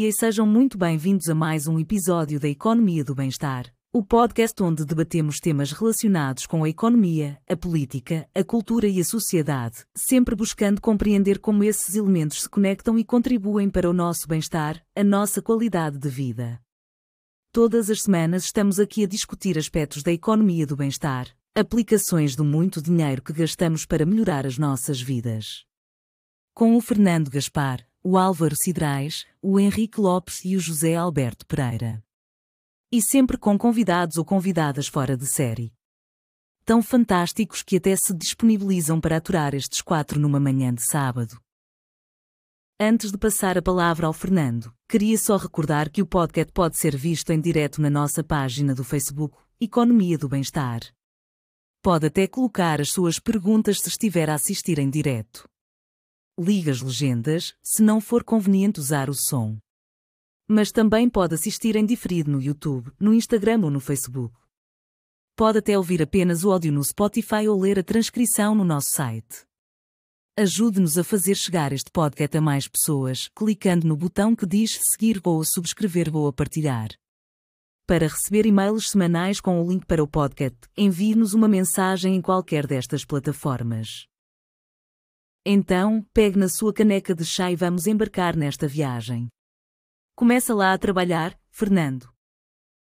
dia e sejam muito bem-vindos a mais um episódio da Economia do Bem-Estar, o podcast onde debatemos temas relacionados com a economia, a política, a cultura e a sociedade, sempre buscando compreender como esses elementos se conectam e contribuem para o nosso bem-estar, a nossa qualidade de vida. Todas as semanas estamos aqui a discutir aspectos da economia do bem-estar, aplicações do muito dinheiro que gastamos para melhorar as nossas vidas. Com o Fernando Gaspar, o Álvaro Cidrais, o Henrique Lopes e o José Alberto Pereira. E sempre com convidados ou convidadas fora de série. Tão fantásticos que até se disponibilizam para aturar estes quatro numa manhã de sábado. Antes de passar a palavra ao Fernando, queria só recordar que o podcast pode ser visto em direto na nossa página do Facebook, Economia do Bem-Estar. Pode até colocar as suas perguntas se estiver a assistir em direto liga as legendas, se não for conveniente usar o som. Mas também pode assistir em diferido no YouTube, no Instagram ou no Facebook. Pode até ouvir apenas o áudio no Spotify ou ler a transcrição no nosso site. Ajude-nos a fazer chegar este podcast a mais pessoas, clicando no botão que diz seguir ou subscrever ou partilhar. Para receber e-mails semanais com o link para o podcast, envie-nos uma mensagem em qualquer destas plataformas. Então, pegue na sua caneca de chá e vamos embarcar nesta viagem. Começa lá a trabalhar, Fernando.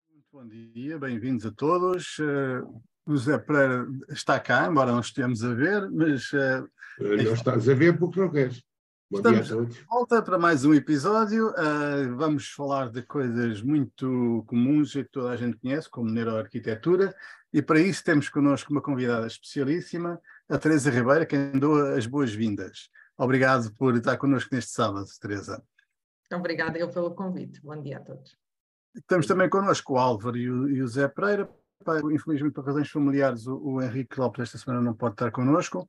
Muito bom dia, bem-vindos a todos. Uh, o José Pereira está cá, embora não estejamos a ver, mas. Uh, não estás a ver porque não queres. Bom Estamos dia a todos. Volta para mais um episódio. Uh, vamos falar de coisas muito comuns e que toda a gente conhece, como neuroarquitetura, e para isso temos connosco uma convidada especialíssima, a Teresa Ribeira, quem dou as boas-vindas. Obrigado por estar connosco neste sábado, Teresa. Obrigada eu pelo convite. Bom dia a todos. Estamos também connosco o Álvaro e o, e o Zé Pereira. Infelizmente, por razões familiares, o, o Henrique Lopes esta semana não pode estar connosco,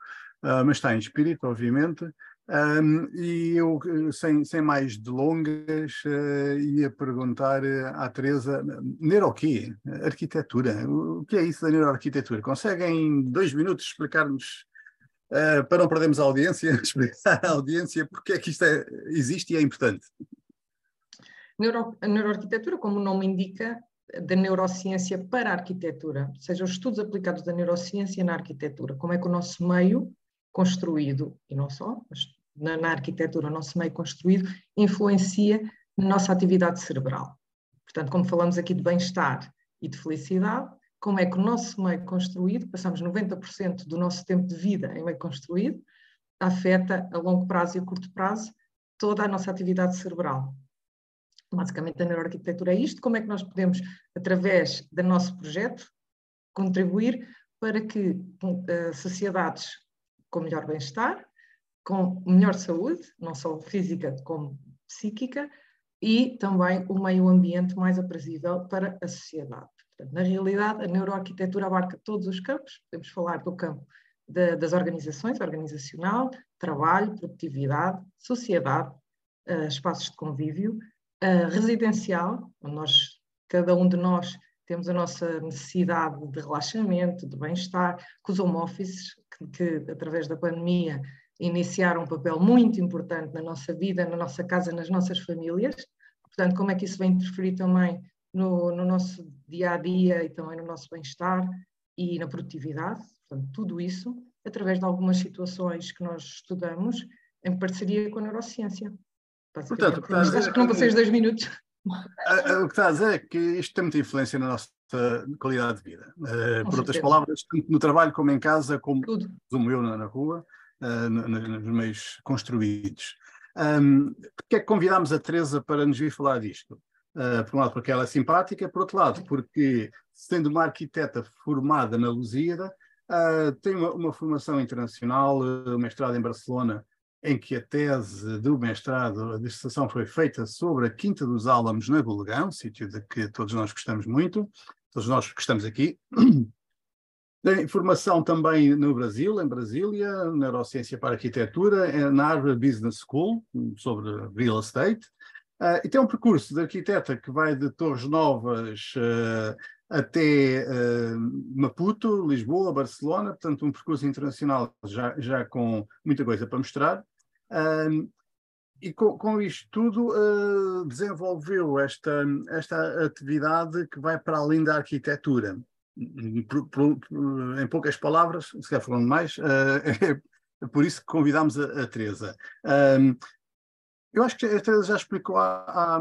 uh, mas está em espírito, obviamente. Um, e eu, sem, sem mais delongas, uh, ia perguntar uh, à Teresa, neuroquê? Arquitetura. O, que é isso da neuroarquitetura? Conseguem em dois minutos explicar-nos, uh, para não perdermos a audiência, explicar à audiência porque é que isto é, existe e é importante? Neuro, a neuroarquitetura, como o nome indica, da neurociência para a arquitetura, ou seja, os estudos aplicados da neurociência na arquitetura, como é que o nosso meio construído, e não só, mas na, na arquitetura, o nosso meio construído, influencia na nossa atividade cerebral. Portanto, como falamos aqui de bem-estar e de felicidade, como é que o nosso meio construído, passamos 90% do nosso tempo de vida em meio construído, afeta a longo prazo e a curto prazo toda a nossa atividade cerebral. Basicamente, a neuroarquitetura é isto: como é que nós podemos, através do nosso projeto, contribuir para que uh, sociedades com melhor bem-estar com melhor saúde, não só física como psíquica, e também o meio ambiente mais aprazível para a sociedade. Portanto, na realidade, a neuroarquitetura abarca todos os campos, podemos falar do campo de, das organizações, organizacional, trabalho, produtividade, sociedade, uh, espaços de convívio, uh, residencial, onde nós, cada um de nós temos a nossa necessidade de relaxamento, de bem-estar, com os home offices, que, que através da pandemia iniciar um papel muito importante na nossa vida, na nossa casa, nas nossas famílias. Portanto, como é que isso vai interferir também no, no nosso dia a dia e também no nosso bem-estar e na produtividade. Portanto, tudo isso através de algumas situações que nós estudamos em parceria com a neurociência. Portanto, que acho que não passei os dois minutos. O que está a dizer é que isto tem muita influência na nossa qualidade de vida. Uh, por outras palavras, tanto no trabalho como em casa, como, como eu na rua, uh, nos meios construídos. Um, porque é que convidámos a Teresa para nos vir falar disto? Uh, por um lado, porque ela é simpática, por outro lado, porque, sendo uma arquiteta formada na Lusíada, uh, tem uma, uma, formação internacional, uh, mestrado em Barcelona, em que a tese do mestrado, a dissertação foi feita sobre a Quinta dos Álamos na Golegão, sítio de que todos nós gostamos muito, todos nós que estamos aqui. Tem formação também no Brasil, em Brasília, Neurociência para Arquitetura, é na Harvard Business School, sobre real estate. Uh, e tem um percurso de arquiteta que vai de Torres Novas uh, até uh, Maputo, Lisboa, Barcelona, portanto um percurso internacional já, já com muita coisa para mostrar. e com, com isto tudo desenvolveu esta, esta atividade que vai para além da arquitetura. Por, por, em poucas palavras, se calhar falando mais, uh, é por isso que convidámos a, a Teresa. Um, eu acho que a Teresa já explicou, a, a,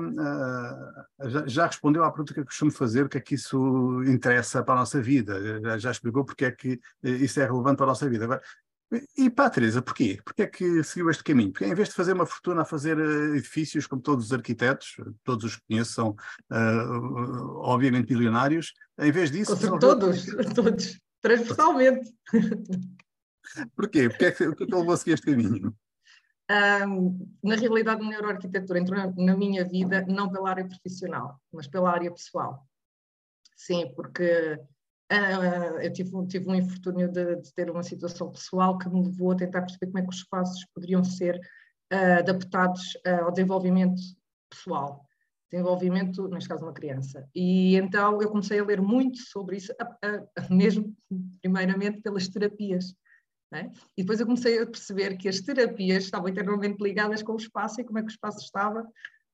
a, já, já, respondeu à pergunta que eu costumo fazer, o que é que isso interessa para a nossa vida, já, já explicou porque é que isso é relevante para a nossa vida. Agora, e para a Teresa, porquê? Porquê é que seguiu este caminho? Porque em vez de fazer uma fortuna a fazer eh, edifícios, como todos os arquitetos, todos os que conheço são uh, obviamente bilionários, em vez disso... Todos, todos, transversalmente. Porquê? Porquê é que, porquê é que ele a seguir este caminho? Um, na realidade, a neuroarquitetura entrou na minha vida não pela área profissional, mas pela área pessoal. Sim, porque Uh, eu tive, tive um infortúnio de, de, ter uma situação pessoal que me levou a tentar perceber como é que os espaços poderiam ser uh, adaptados uh, ao desenvolvimento pessoal, desenvolvimento, neste caso, uma criança. E então eu comecei a ler muito sobre isso, mesmo primeiramente pelas terapias. É? E depois eu comecei a perceber que as terapias estavam internamente ligadas com o espaço e como é que o espaço estava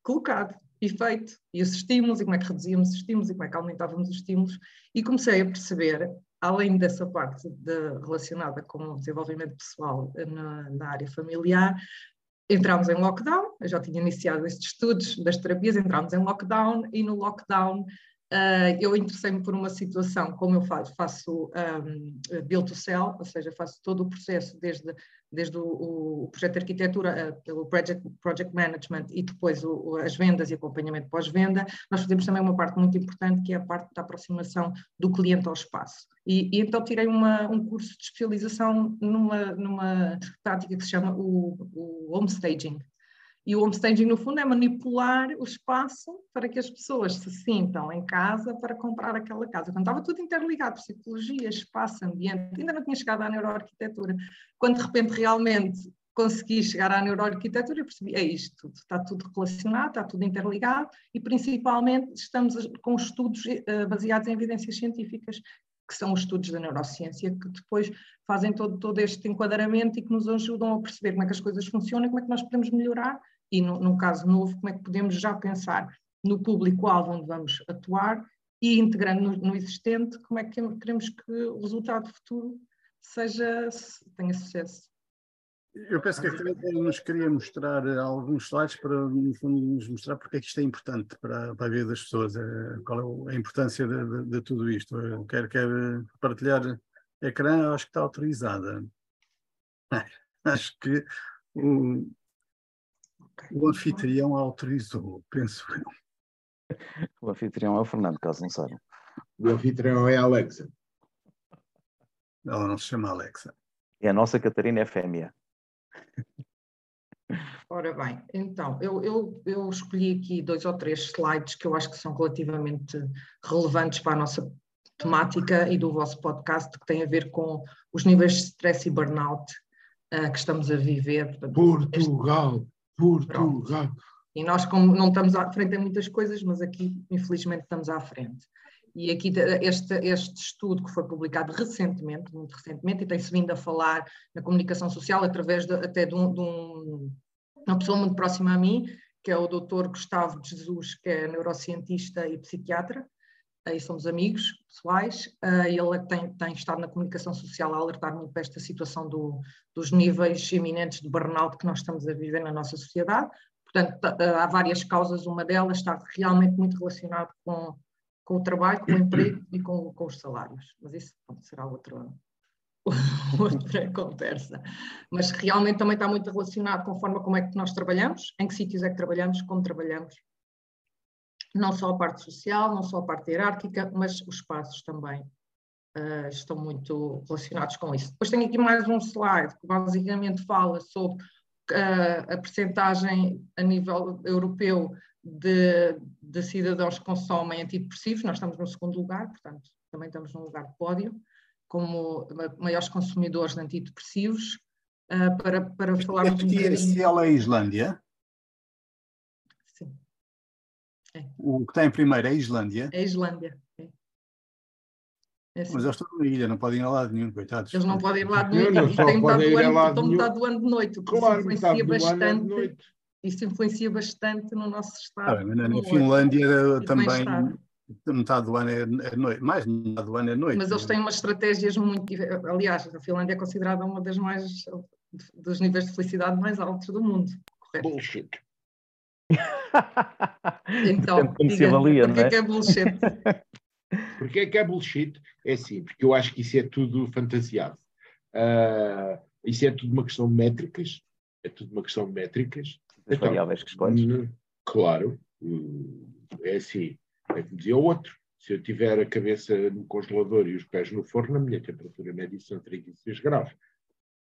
colocado e feito, e os estímulos, e como é que reduzíamos os estímulos, e como é que aumentávamos os estímulos, e comecei a perceber, além dessa parte de, relacionada com o desenvolvimento pessoal na, na área familiar, entramos em lockdown, eu já tinha iniciado estes estudos das terapias, entramos em lockdown, e no lockdown Uh, eu interessei-me por uma situação, como eu faço, faço um, build to sell, ou seja, faço todo o processo desde, desde o, o projeto de arquitetura, uh, pelo project, project management e depois o, as vendas e acompanhamento pós-venda, nós fazemos também uma parte muito importante que é a parte da aproximação do cliente ao espaço. E, e então tirei uma, um curso de especialização numa, numa prática que se chama o, o home staging, e o homestaging, no fundo, é manipular o espaço para que as pessoas se sintam em casa para comprar aquela casa. Quando estava tudo interligado, psicologia, espaço, ambiente, ainda não tinha chegado à neuroarquitetura. Quando de repente realmente consegui chegar à neuroarquitetura, eu percebi, é isto tudo, está tudo relacionado, está tudo interligado e principalmente estamos com estudos uh, baseados em evidências científicas, que são os estudos da neurociência, que depois fazem todo, todo este enquadramento e que nos ajudam a perceber como é que as coisas funcionam, como é que nós podemos melhorar e, no, num caso novo, como é que podemos já pensar no público-alvo onde vamos atuar e integrando no, no, existente, como é que queremos que o resultado futuro seja, tenha sucesso. Eu penso que a Filipe nos queria mostrar alguns slides para nos mostrar porque é que isto é importante para, para a vida das pessoas, é, qual é a importância de, de, de tudo isto. Eu quero, quero partilhar ecrã, acho que está autorizada. Acho que o, o anfitrião autorizou, penso eu. O anfitrião é o Fernando, caso não saibam. O anfitrião é a Alexa. Ela não se chama Alexa. É a nossa Catarina Efémia. Ora bem, então, eu, eu, eu escolhi aqui dois ou três slides que eu acho que são relativamente relevantes para a nossa temática e do vosso podcast, que tem a ver com os níveis de stress e burnout uh, que estamos a viver. Portugal. Portugal. Pronto. E nós, como não estamos à frente em muitas coisas, mas aqui, infelizmente, estamos à frente. E aqui este, este estudo que foi publicado recentemente, muito recentemente, e tem-se vindo a falar na comunicação social através de, até de, um, de um, uma pessoa muito próxima a mim, que é o Dr. Gustavo de Jesus, que é neurocientista e psiquiatra, aí somos amigos pessoais, uh, ele tem, tem, estado na comunicação social a alertar muito para esta situação do, dos níveis iminentes de burnout que nós estamos a viver na nossa sociedade. Portanto, há várias causas, uma delas está realmente muito relacionada com com o trabalho, com o emprego e com, com os salários. Mas isso pode, será outra, outra conversa. Mas realmente também está muito relacionado com a forma como é que nós trabalhamos, em que sítios é que trabalhamos, como trabalhamos. Não só a parte social, não só a parte hierárquica, mas os espaços também uh, estão muito relacionados com isso. Depois tenho aqui mais um slide que basicamente fala sobre uh, a percentagem a nível europeu de, de cidadãos que consomem antidepressivos, nós estamos no segundo lugar, portanto, também estamos num lugar de pódio, como maiores consumidores de antidepressivos, uh, para, para falarmos um bocadinho... é a Islândia? Sim. É. O que está em primeiro é a Islândia? É a Islândia, é. É assim. Mas eles estão na ilha, não podem ir a lado nenhum, coitados. Eles não podem ir a lado nenhum, estão metade, do ano, estão metade do ano de noite, o que claro, influencia bastante isso influencia bastante no nosso estado. Ah, na, na Finlândia também metade do ano é, é, noite, mais de metade do ano é noite. Mas eles têm umas estratégias muito. Aliás, a Finlândia é considerada uma das mais. dos níveis de felicidade mais altos do mundo. Correto? Bullshit. Então, como diga, se avalia, não é? que é bullshit? Porquê é que é bullshit? É assim, porque eu acho que isso é tudo fantasiado. Uh, isso é tudo uma questão de métricas. É tudo uma questão de métricas. As então, variáveis que escolhes. Hum, claro. Hum, é assim. É como dizia o outro. Se eu tiver a cabeça no congelador e os pés no forno, a minha temperatura média são 36 graus.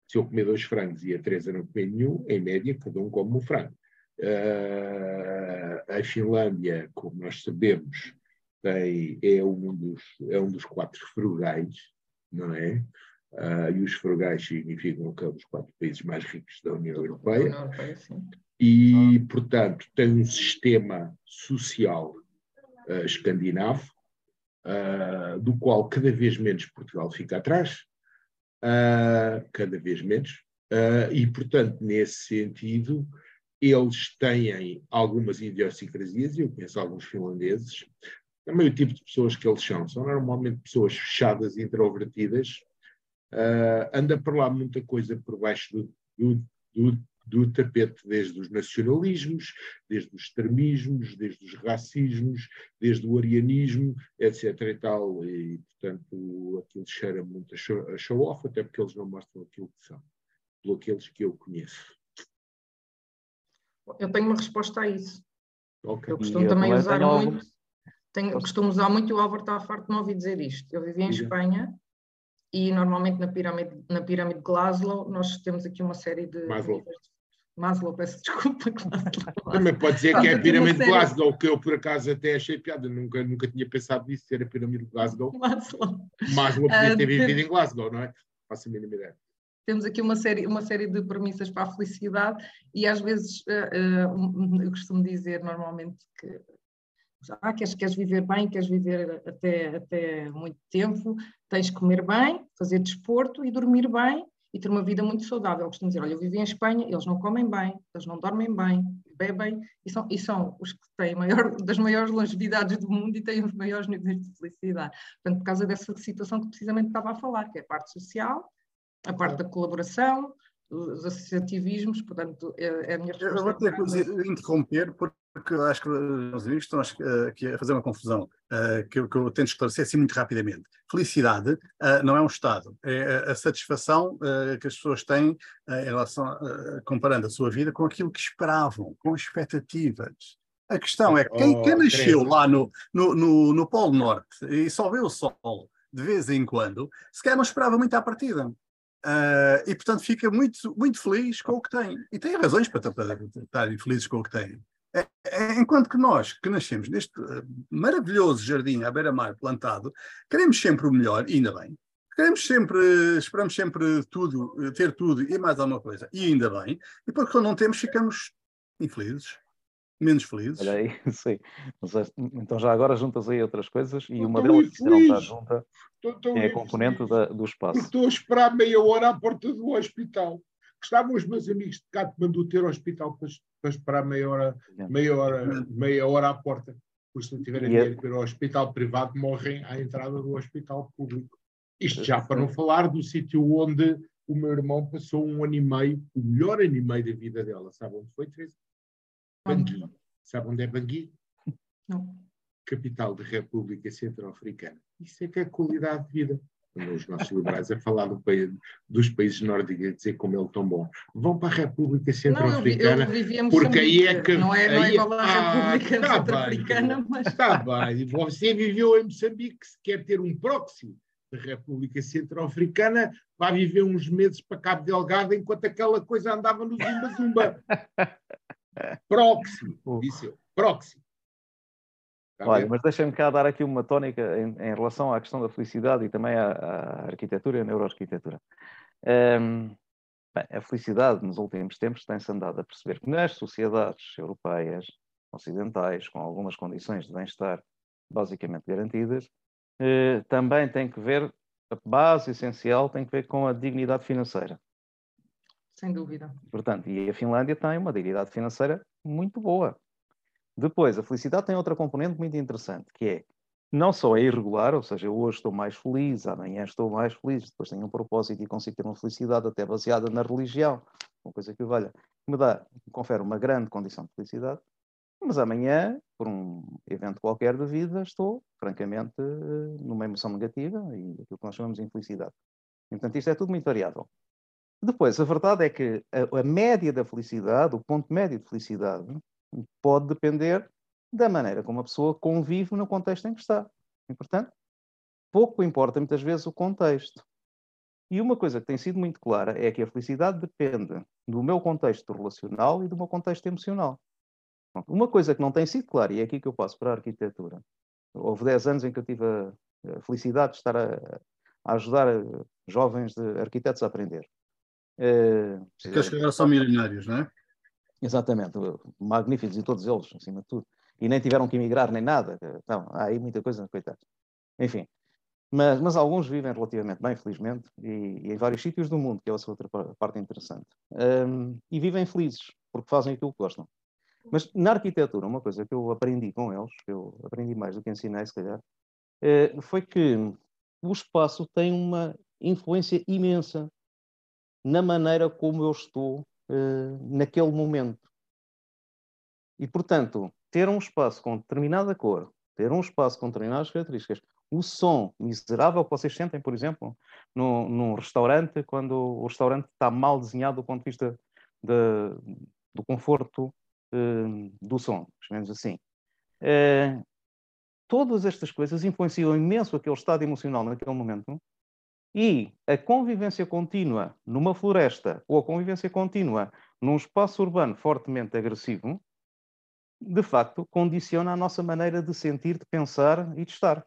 Se eu comer dois frangos e a Teresa não comer nenhum, em média, cada um come um frango. Uh, a Finlândia, como nós sabemos, tem, é, um dos, é um dos quatro frugais, não é? Uh, e os frugais significam que é um dos quatro países mais ricos da União Europeia. E, portanto, tem um sistema social uh, escandinavo, uh, do qual cada vez menos Portugal fica atrás, uh, cada vez menos, e, portanto, nesse sentido, eles têm algumas idiosincrasias, eu conheço alguns finlandeses, também o tipo de pessoas que eles são, são normalmente pessoas fechadas, introvertidas, anda por lá muita coisa por baixo do, do, do do tapete desde os nacionalismos, desde os extremismos, desde os racismos, desde o arianismo, etc. e tal. E, portanto, aquilo cheira muito a show-off, até porque eles não mostram aquilo que são, pelo aqueles que eu conheço. Eu tenho uma resposta a isso. Okay. Eu costumo também usar muito. Tenho, costumo usar muito o Álvaro está farto de não ouvir dizer isto. Eu vivi em Espanha e normalmente na pirâmide, na pirâmide de Glasgow nós temos aqui uma série de, Maslow. Maslow, peço desculpa. Também pode dizer que é a pirâmide de Glasgow, que eu por acaso até achei piada, nunca, nunca tinha pensado nisso, ser a pirâmide de Glasgow. Maslow. Maslow podia ter uh, vivido em Glasgow, não é? Faço a mínima ideia. Temos aqui uma série, uma série de premissas para a felicidade e às vezes uh, uh, eu costumo dizer normalmente que ah, queres, queres viver bem, queres viver até, até muito tempo, tens que comer bem, fazer desporto e dormir bem e ter uma vida muito saudável. Costumo dizer, olha, eu vivi em Espanha, eles não comem bem, eles não dormem bem, bebem, e são, e são os que têm maior, das maiores longevidades do mundo e têm os maiores níveis de felicidade. Portanto, por causa dessa situação que precisamente estava a falar, que é a parte social, a parte da colaboração, os associativismos, portanto, é, é a minha resposta. Eu vou ter que interromper, porque acho que os amigos estão aqui a fazer uma confusão uh, que, eu, que, eu, tento esclarecer assim muito rapidamente. Felicidade uh, não é um estado, é a satisfação que as pessoas têm em relação, a, comparando a sua vida com aquilo que esperavam, com expectativas. A questão é, quem, oh, quem nasceu lá no, no, no, no Polo Norte e só vê o sol de vez em quando, sequer não esperava muito à partida. Uh, e, portanto, fica muito, muito feliz com o que tem. E tem razões para, para, para estarem felizes com o que tem. É, é, enquanto que nós, que nascemos neste uh, maravilhoso jardim à beira-mar plantado, queremos sempre o melhor, e ainda bem. Queremos sempre, esperamos sempre tudo, ter tudo e mais alguma coisa, e ainda bem. E porque quando não temos, ficamos infelizes menos felizes. Olha aí, sim. Então já agora juntas aí outras coisas e uma delas que não está junta é a componente da, do espaço. Estou a esperar meia hora à porta do hospital. Estavam os meus amigos de Katmandu ter hospital para, para esperar meia hora, meia, hora, meia hora à porta. Porque se não tiverem dinheiro para ir ao hospital privado, morrem à entrada do hospital público. Isto já para não falar do sítio onde o meu irmão passou um ano e meio, o melhor ano e meio da vida dela. Sabe onde foi, Teresa? Bangui. Sabe onde é Bangui? Não. Capital da República Centro-Africana. Isso é que é qualidade de vida. Os nossos liberais a falar do país, dos países nórdicos, a dizer como ele tão bom. Vão para a República Centro-Africana. Porque aí é que. Não é, não é igual à ah, República tá Centro-Africana, mas. Está bem. Você viveu em Moçambique, se quer ter um próximo da República Centro-Africana, vai viver uns meses para Cabo Delgado enquanto aquela coisa andava no Zumba-Zumba. Próximo, disse eu. Próximo. Olha, mas deixem-me cá dar aqui uma tónica em, em, relação à questão da felicidade e também à, à arquitetura e à neuroarquitetura. Um, bem, a felicidade nos últimos tempos tem-se andado a perceber que nas sociedades europeias, ocidentais, com algumas condições de bem-estar basicamente garantidas, eh, também tem que ver, a base essencial tem que ver com a dignidade financeira. Sem dúvida. Portanto, e a Finlândia tem uma dignidade financeira muito boa. Depois, a felicidade tem outra componente muito interessante, que é não só é irregular, ou seja, hoje estou mais feliz, amanhã estou mais feliz, depois tenho um propósito e consigo ter uma felicidade até baseada na religião, uma coisa que, olha, me dá, me confere uma grande condição de felicidade, mas amanhã, por um evento qualquer da vida, estou, francamente, numa emoção negativa e aquilo que nós chamamos de infelicidade. Portanto, isto é tudo muito variável. Depois, a verdade é que a, a média da felicidade, o ponto médio de felicidade, pode depender da maneira como a pessoa convive no contexto em que está. E, portanto, pouco importa muitas vezes o contexto. E uma coisa que tem sido muito clara é que a felicidade depende do meu contexto relacional e do meu contexto emocional. Uma coisa que não tem sido clara, e é aqui que eu passo para a arquitetura. Houve 10 anos em que eu tive a felicidade de estar a, a ajudar jovens de arquitetos a aprender. Uh, Aqueles que agora são milionários, não é? Exatamente, magníficos e todos eles, acima de tudo. E nem tiveram que emigrar nem nada. Então, há aí muita coisa, coitado. Enfim, mas, mas alguns vivem relativamente bem, felizmente, e, e, em vários sítios do mundo, que é essa outra parte interessante. Um, e vivem felizes, porque fazem aquilo que gostam. Mas na arquitetura, uma coisa que eu aprendi com eles, que eu aprendi mais do que ensinei, se calhar, eh, foi que o espaço tem uma influência imensa na maneira como eu estou uh, naquele momento. E, portanto, ter um espaço com determinada cor, ter um espaço com determinadas características, o som miserável que vocês sentem, por exemplo, no, num restaurante, quando o restaurante está mal desenhado do ponto de vista de, do conforto uh, do som, menos assim. Uh, todas estas coisas influenciam imenso aquele estado emocional naquele momento e a convivência contínua numa floresta ou a convivência contínua num espaço urbano fortemente agressivo, de facto, condiciona a nossa maneira de sentir, de pensar e de estar.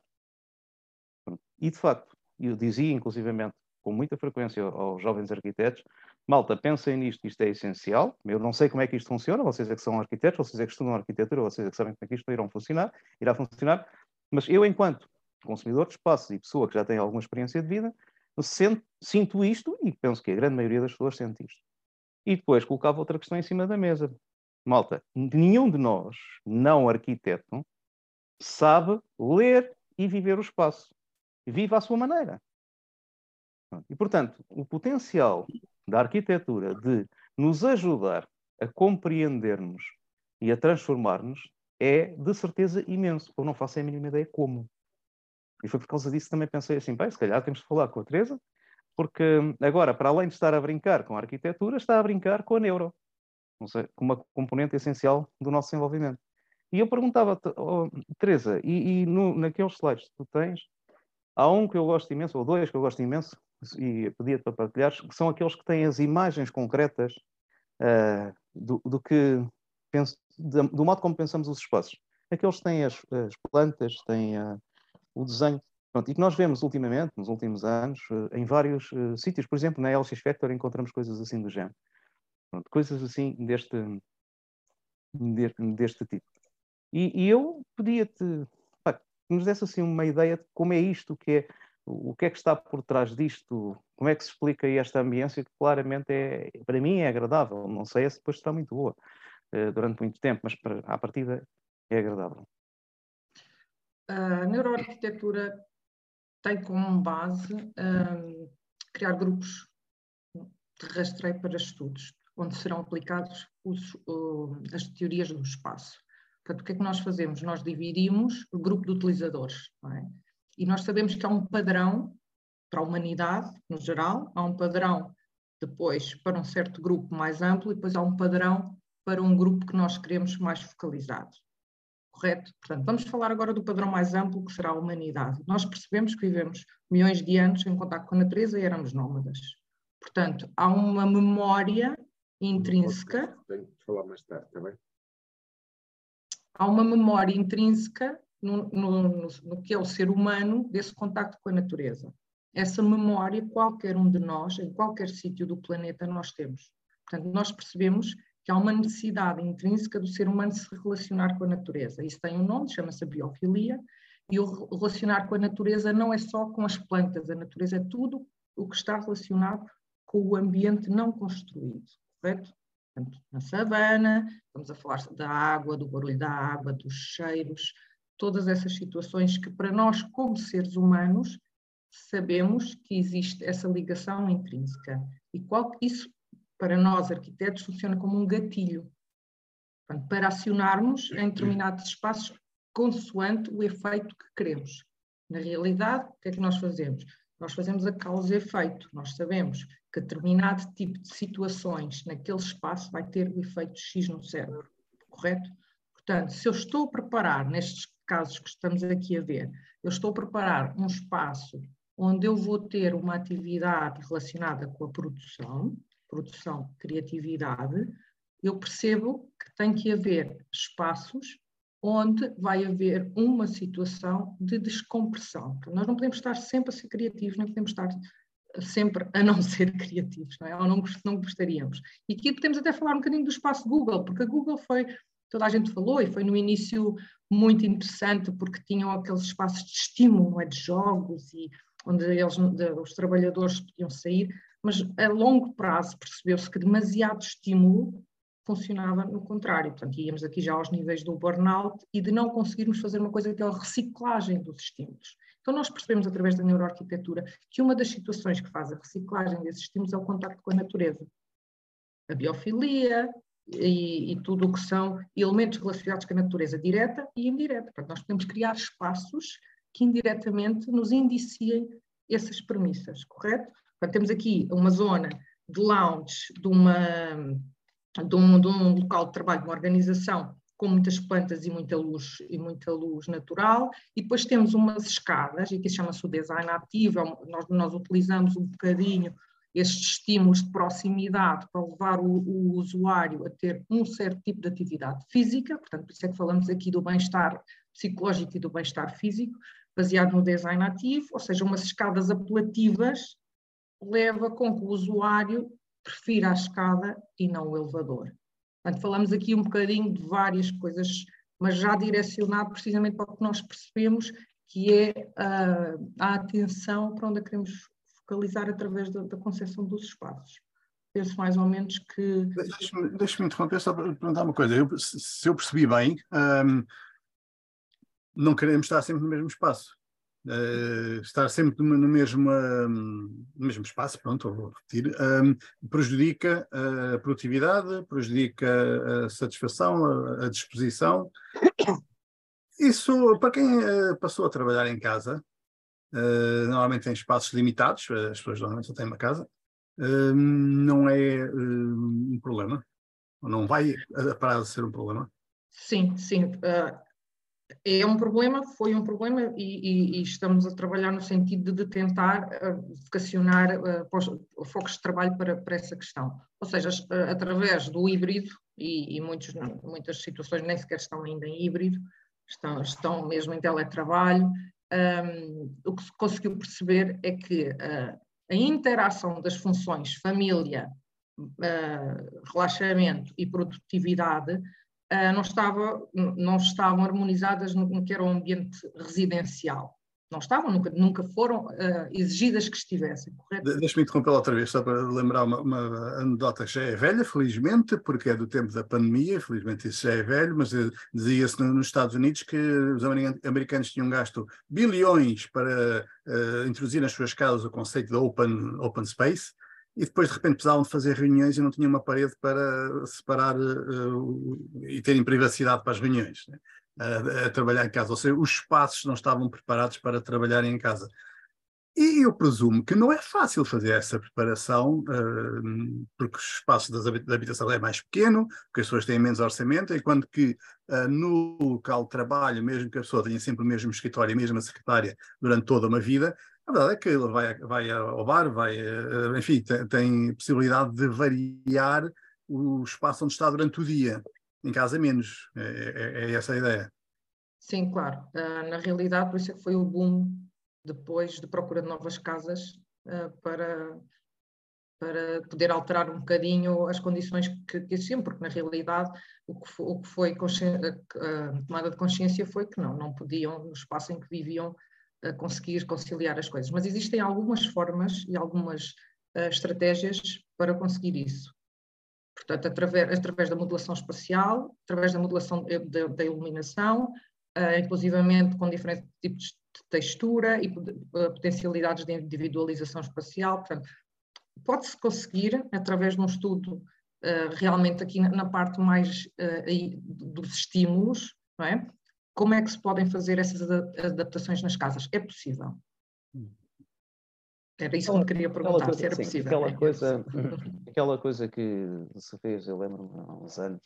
E, de facto, eu dizia, inclusivamente, com muita frequência aos jovens arquitetos, malta, pensem nisto, isto é essencial. Eu não sei como é que isto funciona, vocês é que são arquitetos, vocês é que estudam arquitetura, vocês é que sabem como é que isto irá funcionar, irá funcionar, mas eu, enquanto consumidor de espaços e pessoa que já tem alguma experiência de vida, Sinto, sinto isto e penso que a grande maioria das pessoas sente isto. E depois colocava outra questão em cima da mesa. Malta, nenhum de nós, não arquiteto, sabe ler e viver o espaço. Vive à sua maneira. E, portanto, o potencial da arquitetura de nos ajudar a compreendermos e a transformar-nos é, de certeza, imenso. Eu não faço a mínima ideia como. E foi por causa disso que também pensei assim, bem, se calhar temos de falar com a Teresa, porque agora, para além de estar a brincar com a arquitetura, está a brincar com a neuro, com uma componente essencial do nosso desenvolvimento. E eu perguntava, oh, Teresa, e, e no, naqueles slides que tu tens, há um que eu gosto imenso, ou dois que eu gosto imenso, e pedia-te para partilhares, que são aqueles que têm as imagens concretas uh, do, do, que penso, do modo como pensamos os espaços. Aqueles que têm as, as plantas, têm uh, o desenho. Pronto, e que nós vemos ultimamente, nos últimos anos, eh, em vários uh, sítios, por exemplo, na LX Factor encontramos coisas assim do género. Pronto, coisas assim deste, deste, deste tipo. E, e eu pedia-te que nos desse assim uma ideia de como é isto, que é, o que é que está por trás disto, como é que se explica esta ambiência que claramente é, para mim é agradável, não sei se depois está muito boa uh, durante muito tempo, mas para, à partida é agradável. A neuroarquitetura tem como base um, criar grupos de rastreio para estudos, onde serão aplicados os, uh, as teorias do espaço. Portanto, o que é que nós fazemos? Nós dividimos o grupo de utilizadores, é? e nós sabemos que há um padrão para a humanidade, no geral, há um padrão depois para um certo grupo mais amplo, e depois há um padrão para um grupo que nós queremos mais focalizado correto? Portanto, vamos falar agora do padrão mais amplo que será a humanidade. Nós percebemos que vivemos milhões de anos em contato com a natureza e éramos nómadas. Portanto, há uma memória intrínseca. Tenho que falar mais tarde, está bem? Há uma memória intrínseca no, no, no, no que é o ser humano desse contacto com a natureza. Essa memória, qualquer um de nós, em qualquer sítio do planeta, nós temos. Portanto, nós percebemos que há uma necessidade intrínseca do ser humano se relacionar com a natureza. Isso tem um nome, chama-se biofilia, e o relacionar com a natureza não é só com as plantas, a natureza é tudo o que está relacionado com o ambiente não construído, correto? Portanto, na savana, estamos a falar da água, do barulho da água, dos cheiros, todas essas situações que para nós, como seres humanos, sabemos que existe essa ligação intrínseca. E qual, isso, para nós arquitetos, funciona como um gatilho. Portanto, para acionarmos em determinados espaços consoante o efeito que queremos. Na realidade, o que é que nós fazemos? Nós fazemos a causa e efeito. Nós sabemos que determinado tipo de situações naquele espaço vai ter o efeito X no cérebro, correto? Portanto, se eu estou a preparar, nestes casos que estamos aqui a ver, eu estou a preparar um espaço onde eu vou ter uma atividade relacionada com a produção, produção, criatividade, eu percebo que tem que haver espaços onde vai haver uma situação de descompressão. Nós não podemos estar sempre a ser criativos, nem podemos estar sempre a não ser criativos, não é? Ou não, não gostaríamos. E aqui podemos até falar um bocadinho do espaço Google, porque a Google foi, toda a gente falou, e foi no início muito interessante, porque tinham aqueles espaços de estímulo, é? de jogos, e onde eles, de, os trabalhadores podiam sair, mas a longo prazo percebeu-se que demasiado estímulo funcionava no contrário. Portanto, íamos aqui já aos níveis do burnout e de não conseguirmos fazer uma coisa que é a reciclagem dos estímulos. Então, nós percebemos através da neuroarquitetura que uma das situações que faz a reciclagem desses estímulos é o contacto com a natureza. A biofilia e, e tudo o que são elementos relacionados com a natureza direta e indireta. Portanto, nós podemos criar espaços que indiretamente nos indiciem essas premissas, correto? Portanto, temos aqui uma zona de lounge de uma de um, de um local de trabalho, uma organização com muitas plantas e muita luz e muita luz natural, e depois temos umas escadas, e aqui chama-se o design ativo, é nós, nós utilizamos um bocadinho estes estímulos de proximidade para levar o, o, usuário a ter um certo tipo de atividade física, portanto, por isso é que falamos aqui do bem-estar psicológico e do bem-estar físico, baseado no design ativo, ou seja, umas escadas apelativas leva com que o usuário prefira a escada e não o elevador. Portanto, falamos aqui um bocadinho de várias coisas, mas já direcionado precisamente para o que nós percebemos, que é a, a atenção para onde queremos focalizar através da, da concepção dos espaços. Penso mais ou menos que. Deixa-me deixa interromper só para perguntar uma coisa. Eu, se eu percebi bem, um, não queremos estar sempre no mesmo espaço. Uh, estar sempre no, mesmo, no mesmo espaço, pronto, vou repetir, prejudica a produtividade, prejudica a satisfação, a, a disposição. Isso, para quem uh, passou a trabalhar em casa, uh, normalmente tem espaços limitados, as pessoas normalmente só têm uma casa, não é um problema, não vai parar de ser um problema. Sim, sim é um problema, foi um problema e, e, e, estamos a trabalhar no sentido de tentar uh, vocacionar uh, focos de trabalho para, para, essa questão. Ou seja, uh, através do híbrido, e, e muitos, muitas situações nem sequer estão ainda em híbrido, estão, estão mesmo em teletrabalho, um, ehm, o que se conseguiu perceber é que a interação das funções família, relaxamento e produtividade uh, não, estava, não estavam harmonizadas no, no, que era o ambiente residencial. Não estavam, nunca, nunca foram uh, exigidas que estivessem, correto? Deixa-me interromper outra vez, só para lembrar uma, uma, anedota que já é velha, felizmente, porque é do tempo da pandemia, felizmente isso já é velho, mas eh, dizia-se nos Estados Unidos que os americanos tinham gasto bilhões para uh, introduzir nas suas casas o conceito de open, open space, e depois de repente precisavam de fazer reuniões e não tinham uma parede para separar uh, e terem privacidade para as reuniões, né? uh, a trabalhar em casa. Ou seja, os espaços não estavam preparados para trabalhar em casa. E eu presumo que não é fácil fazer essa preparação, uh, porque o espaço da habitação é mais pequeno, porque as pessoas têm menos orçamento, enquanto que uh, no local de trabalho, mesmo que a pessoa tenha sempre o mesmo escritório, a mesma secretária durante toda uma vida, a verdade é que ele vai, vai ao bar, vai, enfim, tem, tem, possibilidade de variar o espaço onde está durante o dia. Em casa menos. É, é, é essa a ideia. Sim, claro. Uh, na realidade, por isso é que foi o boom depois de procura de novas casas uh, para, para poder alterar um bocadinho as condições que, que existiam, porque na realidade o que, o que foi a tomada de consciência foi que não, não podiam, no espaço em que viviam, conseguir conciliar as coisas. Mas existem algumas formas e algumas uh, estratégias para conseguir isso. Portanto, através, através da modulação espacial, através da modulação da iluminação, uh, inclusivamente com diferentes tipos de textura e potencialidades de individualização espacial. Portanto, pode-se conseguir, através de um estudo uh, realmente aqui na, na parte mais uh, dos estímulos, não é? Como é que se podem fazer essas adaptações nas casas? É possível. Era isso que me queria perguntar, coisa, se era sim, possível. Aquela, é coisa, aquela coisa que se fez, eu lembro-me há uns anos,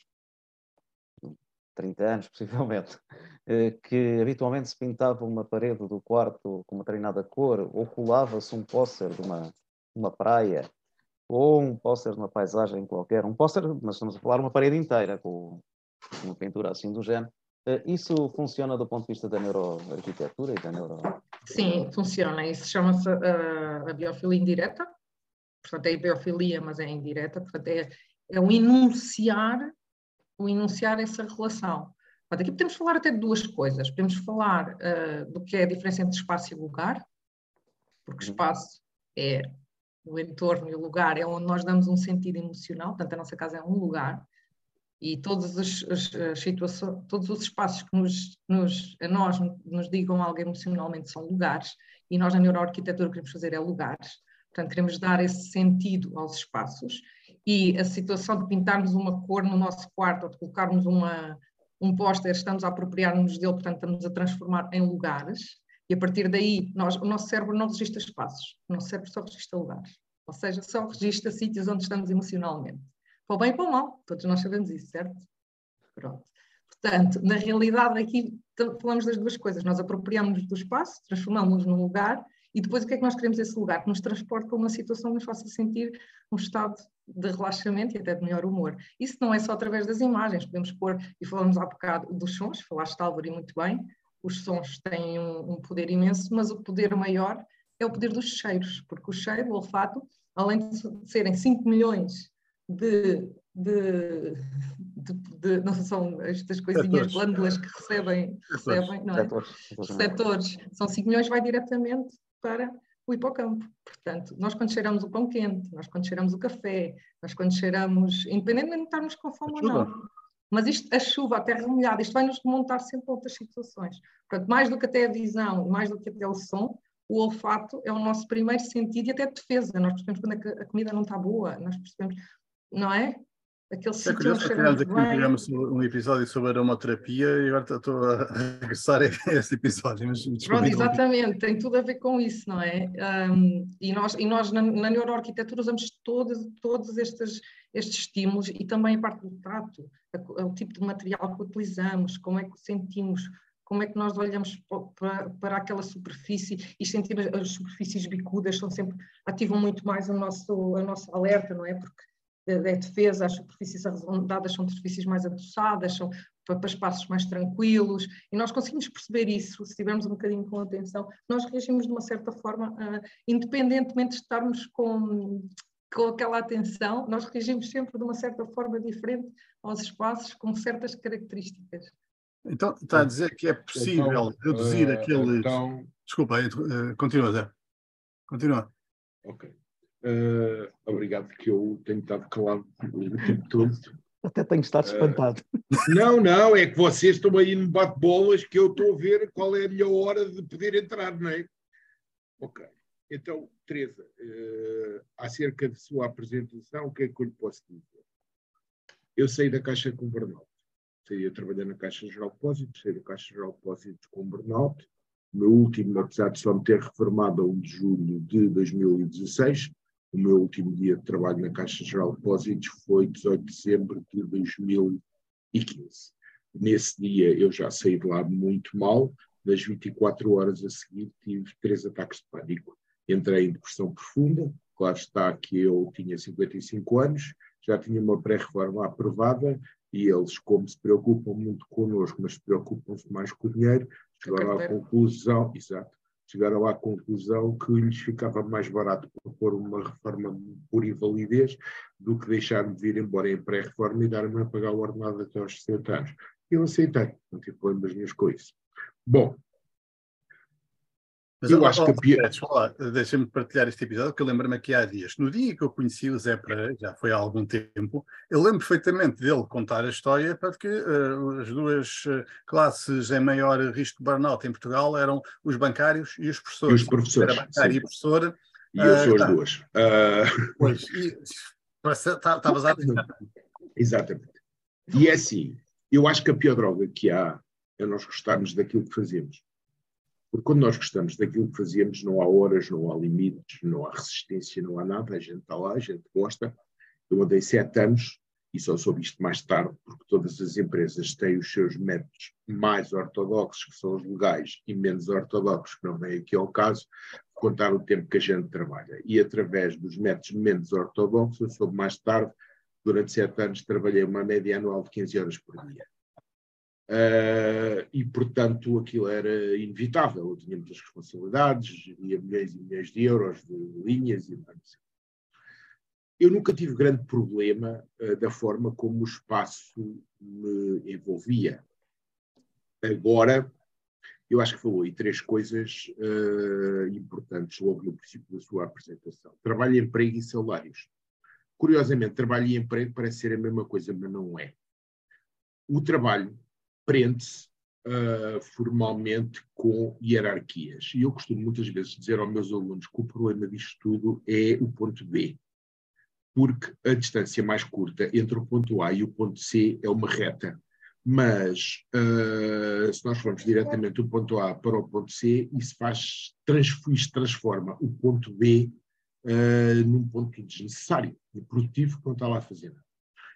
30 anos possivelmente, eh, que habitualmente se pintava uma parede do quarto com uma treinada cor, ou colava-se um póster de uma, uma praia, ou um póster de uma paisagem qualquer, um póster, mas estamos a falar uma parede inteira, com uma pintura assim do género. Eh, isso funciona do ponto de vista da neuroarquitetura e da neuro... Sim, funciona. Isso chama-se uh, a biofilia indireta. Portanto, é biofilia, mas é indireta. Portanto, é, é o enunciar, o enunciar essa relação. Portanto, aqui podemos falar até de duas coisas. Podemos falar uh, do que é a diferença entre espaço e lugar, porque uhum. espaço é o entorno e o lugar é onde nós damos um sentido emocional, portanto a nossa casa é um lugar e todas as, as, as situações, todos os espaços que nos, nos, a nós nos digam algo emocionalmente são lugares e nós na neuroarquitetura queremos fazer é lugares, portanto queremos dar esse sentido aos espaços e a situação de pintarmos uma cor no nosso quarto ou de colocarmos uma, um póster, estamos a apropriar-nos dele, portanto estamos a transformar em lugares e a partir daí, nós, o nosso cérebro não registra espaços, o nosso cérebro só registra lugares. Ou seja, só registra sítios onde estamos emocionalmente. Para o bem e para o mal, todos nós sabemos isso, certo? Pronto. Portanto, na realidade, aqui falamos das duas coisas. Nós apropriamos do espaço, transformamos-nos num lugar e depois o que é que nós queremos esse lugar? Que nos transporte para uma situação que nos faça sentir um estado de relaxamento e até de melhor humor. Isso não é só através das imagens, podemos pôr, e falamos há bocado dos sons, falaste Álvaro e muito bem, os sons têm um, um, poder imenso, mas o poder maior é o poder dos cheiros, porque o cheiro, o olfato, além de serem 5 milhões de, de, de, de, não são estas coisinhas glândulas que recebem, recebem não é? Setores. São 5 milhões, vai diretamente para o hipocampo. Portanto, nós quando cheiramos o pão quente, nós quando cheiramos o café, nós quando cheiramos, independentemente de estarmos com fome ou não, mas isto, a chuva, a terra molhada, isto vai nos remontar sempre a outras situações. Portanto, mais do que até a visão, mais do que até o som, o olfato é o nosso primeiro sentido e até defesa. Nós percebemos quando a comida não está boa, nós percebemos, não é? Aquele é curioso que tivemos aqui um, um episódio sobre aromaterapia e agora estou a regressar a esse episódio. Mas Pronto, exatamente, tem tudo a ver com isso, não é? Um, e nós, e nós na, na neuroarquitetura usamos todos, todos estes, estes estímulos e também a parte do tato, a, o tipo de material que utilizamos, como é que sentimos, como é que nós olhamos para, para aquela superfície e sentimos as superfícies bicudas são sempre, ativam muito mais o nosso, a nossa alerta, não é? Porque é defesa, as superfícies arredondadas são superfícies mais adoçadas, são para, para espaços mais tranquilos, e nós conseguimos perceber isso, se tivermos um bocadinho com atenção, nós reagimos de uma certa forma, uh, independentemente de estarmos com, com aquela atenção, nós reagimos sempre de uma certa forma diferente aos espaços com certas características. Então, está a dizer que é possível então, reduzir uh, aqueles. Então... Desculpa, uh, continua, Zé. Continua. Ok. Uh, obrigado, que eu tenho estado calado o tempo todo. Até tenho estado espantado. Uh, não, não, é que vocês estão aí no bate-bolas que eu estou a ver qual é a melhor hora de poder entrar, não é? Ok. Então, Teresa, uh, acerca de sua apresentação, o que é que eu lhe posso dizer? Eu saí da Caixa com burnout. Saí a trabalhar na Caixa Geral de Depósitos, saí da Caixa Geral de Depósitos com burnout. O meu último, apesar de só me ter reformado a 1 de julho de 2016, o meu último dia de trabalho na Caixa Geral de Depósitos foi 18 de dezembro de 2015. Nesse dia eu já saí de lá muito mal. Das 24 horas a seguir tive três ataques de pânico. Entrei em depressão profunda. Claro está que eu tinha 55 anos, já tinha uma pré-reforma aprovada e eles, como se preocupam muito connosco, mas se preocupam-se mais com o dinheiro, chegaram à conclusão, exato, chegaram à conclusão que lhes ficava mais barato propor uma reforma por invalidez do que deixar-me vir embora em pré-reforma e dar-me a pagar o ordenado até aos 60 anos. Eu aceitei, não tive problemas nenhum com. Bom, Mas eu, acho que. Deixa-me partilhar este episódio, que eu lembro-me aqui há dias. No dia que eu conheci o Zé Pereira, já foi há algum tempo, eu lembro perfeitamente dele contar a história para que uh, as duas uh, classes em maior risco de burnout em Portugal eram os bancários e os professores. E os professores. Era bancário sim. e professora. E eu sou uh, as tá. duas. Pois, estavas a Exatamente. E é assim, eu acho que a pior droga que há é nós gostarmos daquilo que fazemos. Porque quando nós gostamos daquilo que fazemos, não há horas, não há limites, não há resistência, não há nada. A gente está lá, a gente gosta. Eu andei sete anos e só soube isto mais tarde, porque todas as empresas têm os seus métodos mais ortodoxos, que são os legais, e menos ortodoxos, que não vem aqui ao caso, contar o tempo que a gente trabalha. E através dos métodos menos ortodoxos, eu soube mais tarde, durante sete anos, trabalhei uma média anual de 15 horas por dia. Uh, e, portanto, aquilo era inevitável. Eu tinha muitas responsabilidades, geria milhões e milhões de euros de linhas e mais. Eu nunca tive grande problema uh, da forma como o espaço me envolvia. Agora, eu acho que falou aí três coisas uh, importantes logo no princípio da sua apresentação. Trabalho, emprego e salários. Curiosamente, trabalho e emprego parece ser a mesma coisa, mas não é. O trabalho prende-se uh, formalmente com hierarquias. E eu costumo muitas vezes dizer aos meus alunos que o problema disto tudo é o ponto B, porque a distância mais curta entre o ponto A e o ponto C é uma reta. Mas uh, se nós formos diretamente do ponto A para o ponto C, isso faz, isso transforma o ponto B uh, num ponto desnecessário e produtivo não está lá a fazer nada.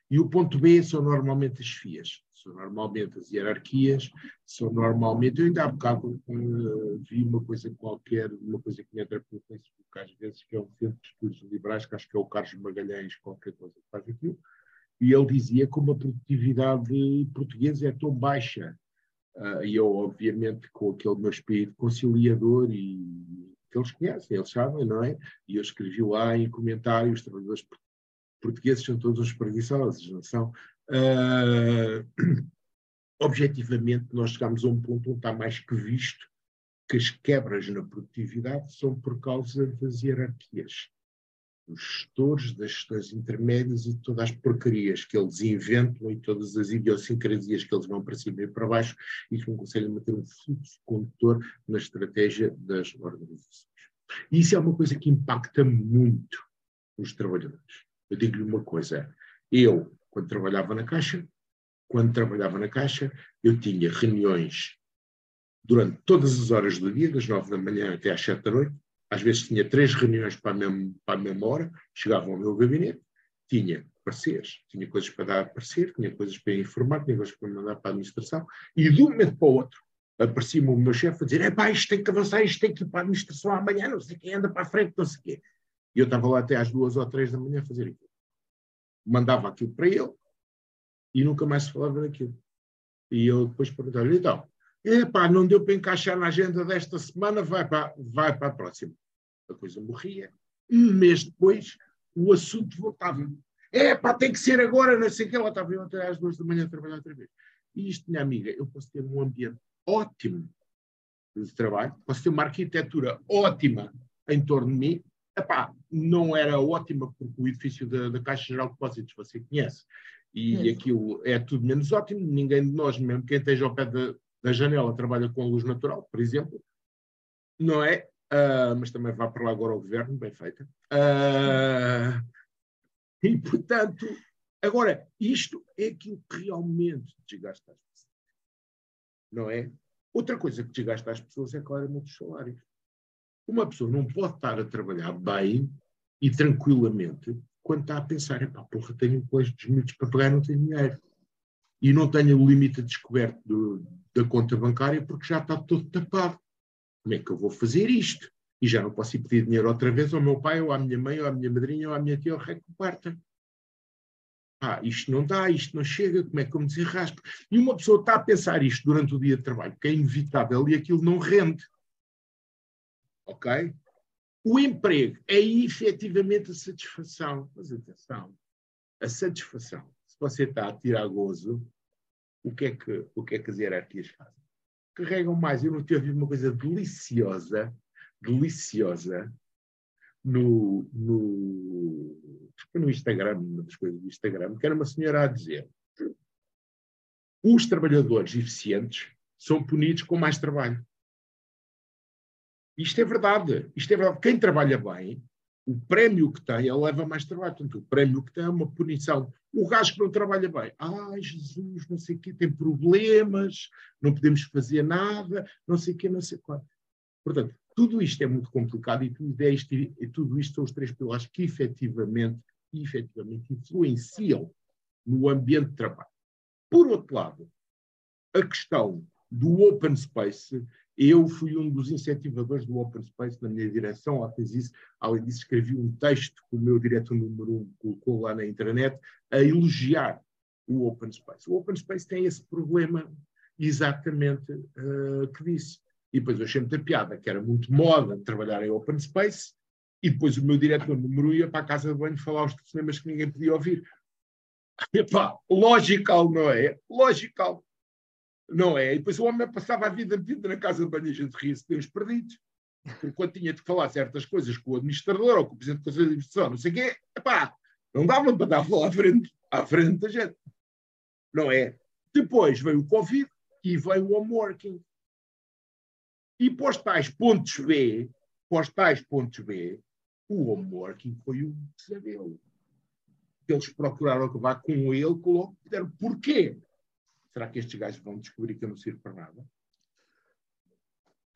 E o ponto B são normalmente as FIAs são normalmente as hierarquias, são normalmente. Eu ainda há bocado uh, vi uma coisa qualquer, uma coisa que me entra pelo Facebook às vezes, que é um centro de estudos liberais, que acho que é o Carlos Magalhães, qualquer coisa que faz aquilo, e ele dizia que a produtividade portuguesa é tão baixa. Uh, e eu, obviamente, com aquele meu espírito conciliador e que eles conhecem, eles sabem, não é? E eu escrevi lá em comentários: os trabalhadores portugueses são todos os preguiçosos, não são? Uh, objetivamente, nós chegamos a um ponto onde está mais que visto que as quebras na produtividade são por causa das hierarquias, dos gestores, das gestões intermédias e de todas as porcarias que eles inventam e todas as idiosincrasias que eles vão para cima e para baixo e que não conseguem manter um fluxo condutor na estratégia das organizações. E isso é uma coisa que impacta muito os trabalhadores. Eu digo-lhe uma coisa, eu quando trabalhava na Caixa. Quando trabalhava na Caixa, eu tinha reuniões durante todas as horas do dia, das nove da manhã até às sete da noite. Às vezes tinha três reuniões para a mesma, para a mesma hora, chegava ao meu gabinete, tinha pareceres, tinha coisas para dar a parecer, tinha coisas para informar, tinha coisas para mandar para a administração, e de um momento para o outro aparecia-me o meu chefe a dizer: é pá, isto tem que avançar, isto tem que ir para a administração amanhã, não sei quem anda para a frente, não sei quê. E eu estava lá até às duas ou três da manhã a fazer aquilo mandava aquilo para ele e nunca mais se falava daquilo. E eu depois perguntava-lhe, então, epá, não deu para encaixar na agenda desta semana, vai para, vai para a próxima. A coisa morria. Um mês depois, o assunto voltava. Epá, tem que ser agora, não sei o que. Ela estava eu até às duas da manhã a trabalhar outra vez. E isto, minha amiga, eu posso ter um ambiente ótimo de trabalho, posso ter uma arquitetura ótima em torno de mim, Epá, não era ótima porque o edifício da, da Caixa Geral de Depósitos você conhece e aquilo é tudo menos ótimo. Ninguém de nós, mesmo quem esteja ao pé da, da janela, trabalha com a luz natural, por exemplo, não é? Uh, mas também vai para lá agora o governo, bem feita. Uh, e, portanto, agora, isto é aquilo que realmente desgasta as pessoas. Não é? Outra coisa que desgasta as pessoas é claramente os salários. Uma pessoa não pode estar a trabalhar bem e tranquilamente quando está a pensar, epá, porra, tenho colégio dos miúdos para pagar, não tenho dinheiro. E não tenho o limite descoberto do, da conta bancária porque já está todo tapado. Como é que eu vou fazer isto? E já não posso ir pedir dinheiro outra vez ao meu pai, ou à minha mãe, ou à minha madrinha, ou à minha tia, ou rei que. Ah, isto não dá, isto não chega, como é que eu me desenrasco? E uma pessoa está a pensar isto durante o dia de trabalho, que é inevitável, e aquilo não rende ok? O emprego é efetivamente a satisfação. Mas atenção, a satisfação. Se você está a tirar gozo, o que é que, o que, é que as hierarquias fazem? Carregam mais. Eu não tive uma coisa deliciosa deliciosa no, no, no Instagram, uma das coisas do Instagram, que era uma senhora a dizer os trabalhadores eficientes são punidos com mais trabalho. Isto é verdade. Isto é verdade. Quem trabalha bem, o prémio que tem, ele leva mais trabalho. Portanto, o prémio que tem é uma punição. O gajo que não trabalha bem, ai Jesus, não sei o quê, tem problemas, não podemos fazer nada, não sei o quê, não sei quanto. Portanto, tudo isto é muito complicado e tudo, isto, e tudo isto são os três pilares que efetivamente, efetivamente influenciam no ambiente de trabalho. Por outro lado, a questão do open space, eu fui um dos incentivadores do open space na minha direção, ao isso, além disso escrevi um texto que o meu diretor número um colocou lá na internet a elogiar o open space. O open space tem esse problema exatamente uh, que disse. E depois eu achei muita piada, que era muito moda trabalhar em open space, e depois o meu diretor número ia para a casa de banho falar os telefonemas que ninguém podia ouvir. Epá, logical, não é? Logical. Não é? E depois o homem passava a vida metido na casa de banho a gente ria-se uns perdidos. Quando tinha de falar certas coisas com o administrador ou com o presidente do Conselho de Administração, não sei o quê, epá, não dava para dar falar à frente, à frente da gente. Não é? Depois veio o Covid e veio o home working. E para os tais pontos B, para os tais pontos B, o home working foi um pesadelo. Eles procuraram acabar com ele, disseram porquê? Será que estes gajos vão descobrir que eu não sirvo para nada?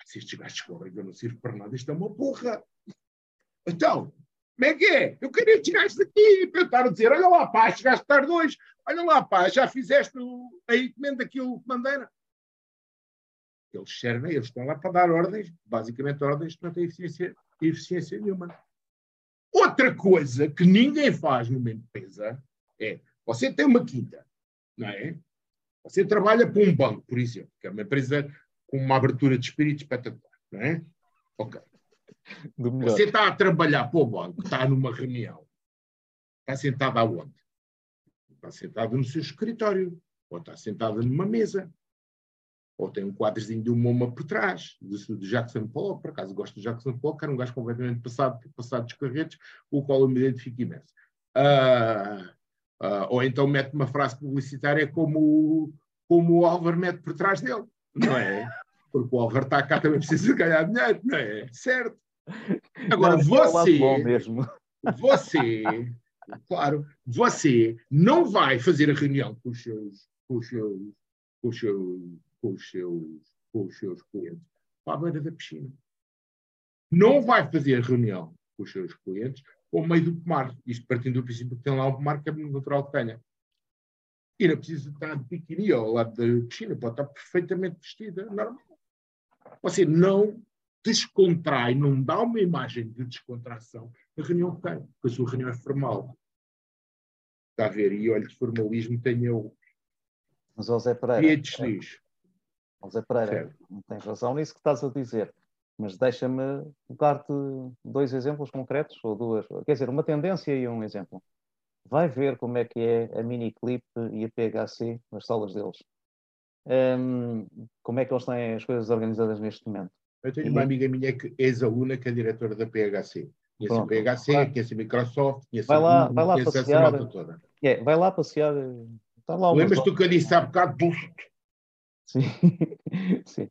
Se estes gajos descobrem que eu não sirvo para nada, isto é uma porra. Então, como é que é? Eu queria estes gajos daqui para estar a dizer: olha lá, pá, chegaste tarde hoje, olha lá, pá, já fizeste a encomenda que mandei. Eles servem, eles estão lá para dar ordens, basicamente ordens que não têm eficiência, eficiência nenhuma. Outra coisa que ninguém faz numa empresa é: você tem uma quinta, não é? Você trabalha para um banco, por exemplo, que é uma empresa com uma abertura de espírito espetacular, não é? Ok. Você está a trabalhar para o banco, está numa reunião, está sentado aonde? Está sentado no seu escritório, ou está sentado numa mesa, ou tem um quadrozinho de uma uma por trás, de, de Jackson Pollock, por acaso gosto de Jackson Pollock, que era um gajo completamente passado, passado dos carretes, o qual eu me identifico imenso. Uh, Uh, ou então mete uma frase publicitária como, como o Álvaro mete por trás dele, não é? Porque o Álvaro está cá também precisa ganhar dinheiro, não é? Certo. Agora, não, você, você, claro, você não vai fazer a reunião com os seus, com os seus, com os seus, com os seus, com os seus clientes para a beira da piscina. Não vai fazer a reunião com os seus clientes ao meio do pomar. Isto partindo do princípio que tem lá um pomar que é natural que tenha. E não precisa estar de biquíni ao lado da piscina, pode estar perfeitamente vestida, normal. Você não descontrai, não dá uma imagem de descontração na reunião que tem, porque a sua reunião é formal. Está a ver? E olha, de formalismo tem eu. Mas, José Pereira. E diz. José Pereira, não tens razão nisso que estás a dizer mas deixa-me dar-te dois exemplos concretos, ou duas, quer dizer, uma tendência e um exemplo. Vai ver como é que é a Miniclip e a PHC nas salas deles. Um, como é que eles têm as coisas organizadas neste momento. Eu tenho e uma amiga minha que é ex-aluna que é diretora da PHC. Conhece a PHC, vai. conhece a Microsoft, conhece vai lá, a vai lá passear, toda. É, vai lá passear. Está lá Lembras tu que eu disse há bocado? Sim. Sim.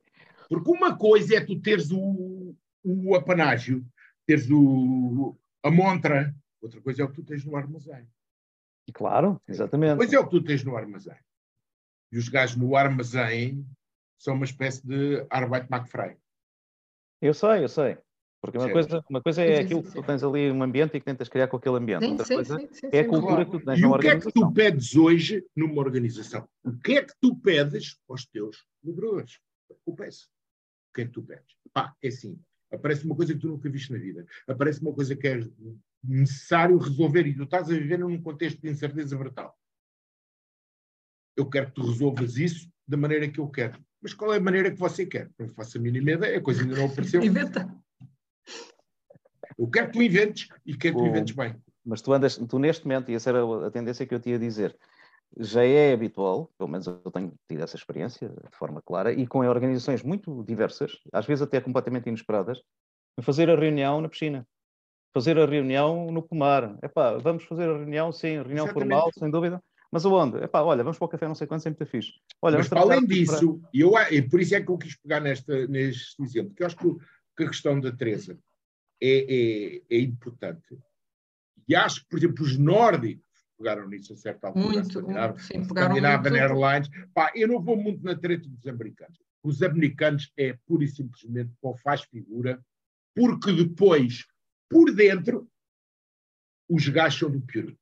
Porque uma coisa é tu teres o, o apanágio, teres o, a montra, outra coisa é o que tu tens no armazém. Claro, exatamente. Pois é o que tu tens no armazém. E os gajos no armazém são uma espécie de Arbeit McFrey. Eu sei, eu sei. Porque uma coisa, uma coisa é sim, aquilo sim, que tu tens ali um ambiente e que tentas criar com aquele ambiente. Outra coisa é a cultura que tu tens e numa organização. E o que é que tu pedes hoje numa organização? O que é que tu pedes aos teus colaboradores? O peço o que é que tu pedes? Pá, é assim, aparece uma coisa que tu nunca viste na vida, aparece uma coisa que é necessário resolver e tu estás a viver num contexto de incerteza brutal. Eu quero que tu resolvas isso da maneira que eu quero. Mas qual é a maneira que você quer? Não faço a mínima ideia, a coisa ainda não apareceu. Inventa. Eu quero que tu inventes e quero que tu inventes bem. Mas tu andas, tu neste momento, e essa era a tendência que eu te ia dizer, já é habitual, pelo menos eu tenho tido essa experiência de forma clara, e com organizações muito diversas, às vezes até completamente inesperadas, fazer a reunião na piscina, fazer a reunião no pomar. Epá, vamos fazer a reunião, sim, reunião Exatamente. formal, sem dúvida. Mas aonde? Epá, olha, vamos para o café não sei quanto, sempre muito fixe. Olha, Mas além disso, para... e, eu, por isso é que eu quis pegar nesta, neste exemplo, porque eu acho que, que a questão da Teresa é, é, é, importante. E acho que, por exemplo, os nórdicos pegaram nisso a certa altura. Muito, muito sim, Scandinavian Airlines. Pá, eu não vou muito na treta dos americanos. Os americanos é pura e simplesmente qual faz figura, porque depois, por dentro, os gajos são do pior.